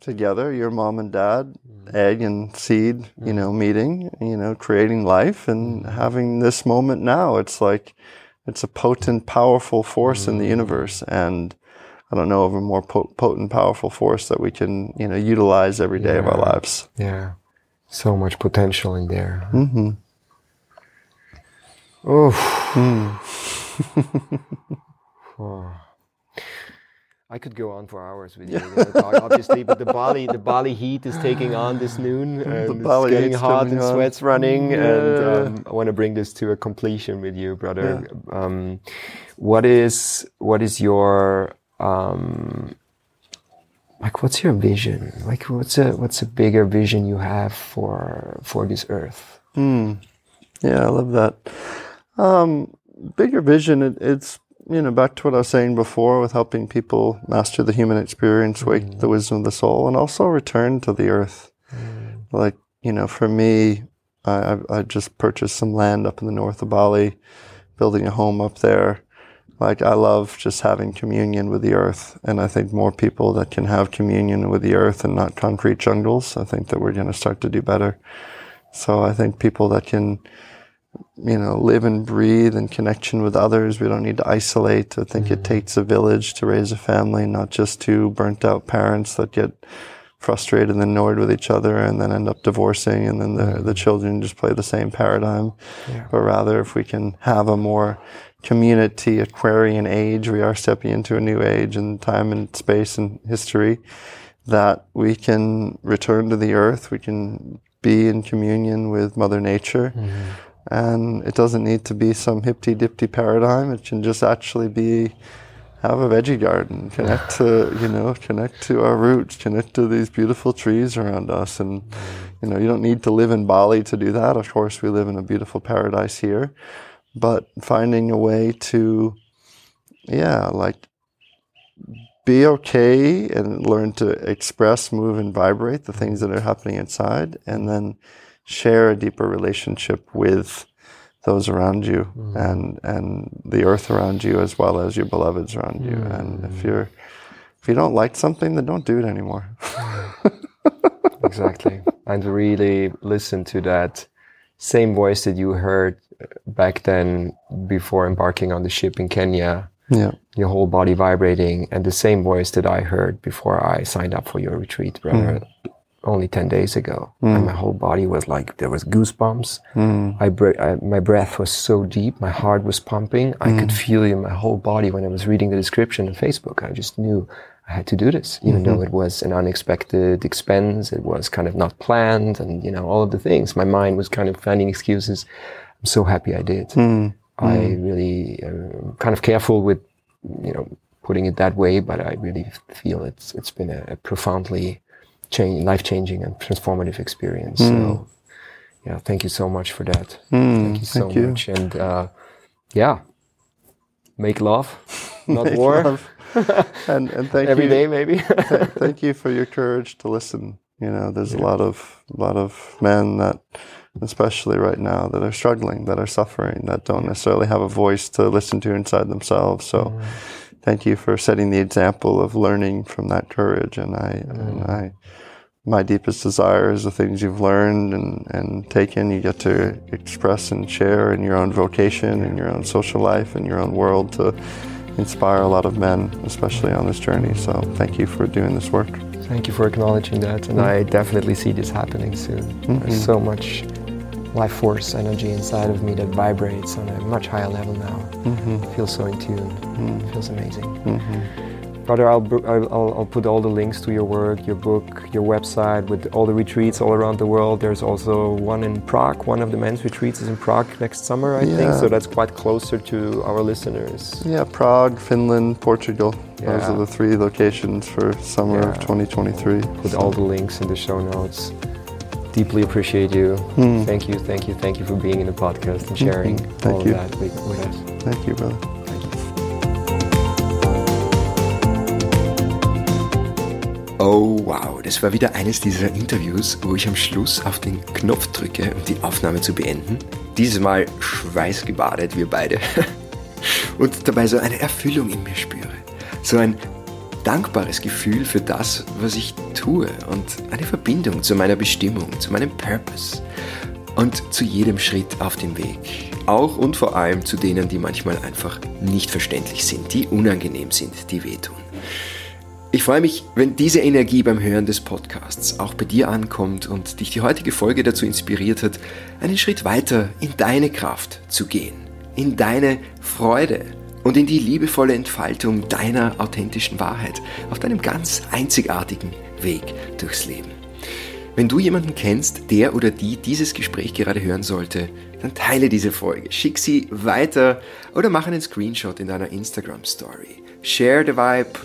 together your mom and dad mm-hmm. egg and seed you know mm-hmm. meeting you know creating life and mm-hmm. having this moment now. It's like it's a potent powerful force in the universe and i don't know of a more po- potent powerful force that we can you know utilize every day of our lives. Yeah. So much potential in there. hmm. Oh. Oh. I could go on for hours with you. you know, talk, obviously, but the Bali, the Bali heat is taking on this noon, and Bali it's getting hot and on. sweat's running. And um, I want to bring this to a completion with you, brother. Um, what is what is your um, like? What's your vision? Like, what's a what's a bigger vision you have for for this earth? Yeah, I love that. Um, bigger vision, it, it's, you know, back to what I was saying before with helping people master the human experience, wake mm-hmm. the wisdom of the soul, and also return to the earth. Mm. Like, you know, for me, I, I, I just purchased some land up in the north of Bali, building a home up there. Like, I love just having communion with the earth. And I think more people that can have communion with the earth and not concrete jungles, I think that we're going to start to do better. So I think people that can, you know, live and breathe in connection with others. We don't need to isolate. I think it mm-hmm. takes a village to raise a family, not just two burnt out parents that get frustrated and annoyed with each other and then end up divorcing and then the, mm-hmm. the children just play the same paradigm. But rather if we can have a more community Aquarian age, we are stepping into a new age in time and space and history that we can return to the earth, we can be in communion with Mother Nature. Mm-hmm. And it doesn't need to be some hippy dippy paradigm. It can just actually be have a veggie garden, connect to, you know, connect to our roots, connect to these beautiful trees around us. And, you know, you don't need to live in Bali to do that. Of course, we live in a beautiful paradise here. But finding a way to, yeah, like be okay and learn to express, move, and vibrate the things that are happening inside, and then share a deeper relationship with those around you mm. and and the earth around you as well as your beloveds around you. Mm. And if you're if you don't like something, then don't do it anymore. exactly and really listen to that same voice that you heard back then before embarking on the ship in kenya yeah. your whole body vibrating and the same voice that i heard before i signed up for your retreat brother mm. Only 10 days ago. And hmm. my whole body was like, there was goosebumps. Hmm. I, bre- I, my breath was so deep. My heart was pumping. I could hmm. feel it in my whole body when I was reading the description on Facebook. I just knew I had to do this, even though it was an unexpected expense. It was kind of not planned and, you know, all of the things. My mind was kind of finding excuses. I'm so happy I did. I really uh, kind of careful with, you know, putting it that way, but I really feel it's it's been a, a profoundly change, life changing and transformative experience. So, hmm. yeah, thank you so much for that. Hmm, thank you so thank you. much, and uh, yeah, make love, not Make war. love. and and thank Every you day, maybe. th- thank you for your courage to listen. You know, there's a lot of lot of men that, especially right now, that are struggling, that are suffering, that don't necessarily have a voice to listen to inside themselves. So, mm. Thank you for setting the example of learning from that courage. And I, and mm. I, my deepest desire is the things you've learned and, and taken, you get to express and share in your own vocation, in your own social life, in your own world to inspire a lot of men, especially on this journey. So thank you for doing this work. Thank you for acknowledging that, and mm. I definitely see this happening soon. There's mm-hmm. so much life force energy inside of me that vibrates on a much higher level now. Mm-hmm. I feel so in tune. Mm-hmm. It feels amazing. Mm-hmm. Brother, I'll, I'll, I'll put all the links to your work, your book, your website with all the retreats all around the world. There's also one in Prague. One of the men's retreats is in Prague next summer, I think. Yeah. So that's quite closer to our listeners. Yeah, Prague, Finland, Portugal. Those are the three locations for summer of 2023. Put all the links in the show notes. Deeply appreciate you. Thank you, thank you, thank you for being in the podcast and sharing Thank all you. of that with, with us. Thank you, brother. Thank you. Oh wow, das war wieder eines dieser Interviews, wo ich am Schluss auf den Knopf drücke, um die Aufnahme zu beenden. Dieses Mal schweißgebadet, wir beide. Und dabei so eine Erfüllung in mir spüre. So ein dankbares Gefühl für das, was ich tue und eine Verbindung zu meiner Bestimmung, zu meinem Purpose und zu jedem Schritt auf dem Weg. Auch und vor allem zu denen, die manchmal einfach nicht verständlich sind, die unangenehm sind, die wehtun. Ich freue mich, wenn diese Energie beim Hören des Podcasts auch bei dir ankommt und dich die heutige Folge dazu inspiriert hat, einen Schritt weiter in deine Kraft zu gehen, in deine Freude und in die liebevolle Entfaltung deiner authentischen Wahrheit auf deinem ganz einzigartigen Weg durchs Leben. Wenn du jemanden kennst, der oder die dieses Gespräch gerade hören sollte, dann teile diese Folge, schick sie weiter oder mach einen Screenshot in deiner Instagram Story. Share the vibe,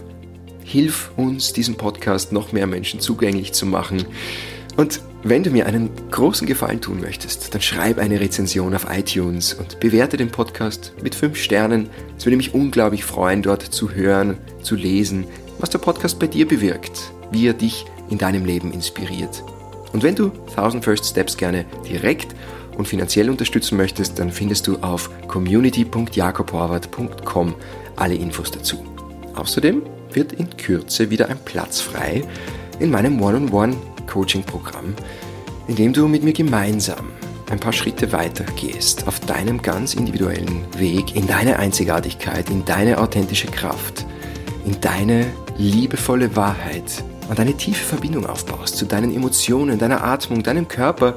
hilf uns, diesen Podcast noch mehr Menschen zugänglich zu machen. Und wenn du mir einen großen Gefallen tun möchtest, dann schreib eine Rezension auf iTunes und bewerte den Podcast mit 5 Sternen. Es würde mich unglaublich freuen, dort zu hören, zu lesen, was der Podcast bei dir bewirkt, wie er dich in deinem Leben inspiriert. Und wenn du 1000 First Steps gerne direkt und finanziell unterstützen möchtest, dann findest du auf community.jakob.horvath.com alle Infos dazu. Außerdem wird in Kürze wieder ein Platz frei in meinem One-on-One-Coaching-Programm, in dem du mit mir gemeinsam ein paar Schritte weiter gehst auf deinem ganz individuellen Weg in deine Einzigartigkeit, in deine authentische Kraft, in deine liebevolle Wahrheit und eine tiefe Verbindung aufbaust zu deinen Emotionen, deiner Atmung, deinem Körper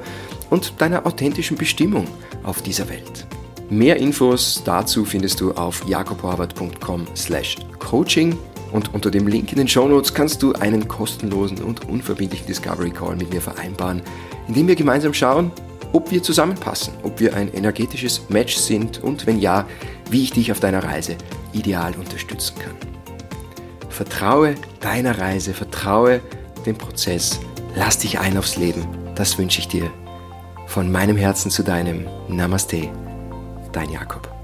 und deiner authentischen Bestimmung auf dieser Welt. Mehr Infos dazu findest du auf jakobhorvath.com slash coaching und unter dem Link in den Shownotes kannst du einen kostenlosen und unverbindlichen Discovery Call mit mir vereinbaren, in dem wir gemeinsam schauen, ob wir zusammenpassen, ob wir ein energetisches Match sind und wenn ja, wie ich dich auf deiner Reise ideal unterstützen kann. Vertraue deiner Reise, vertraue dem Prozess, lass dich ein aufs Leben. Das wünsche ich dir. Von meinem Herzen zu deinem Namaste, dein Jakob.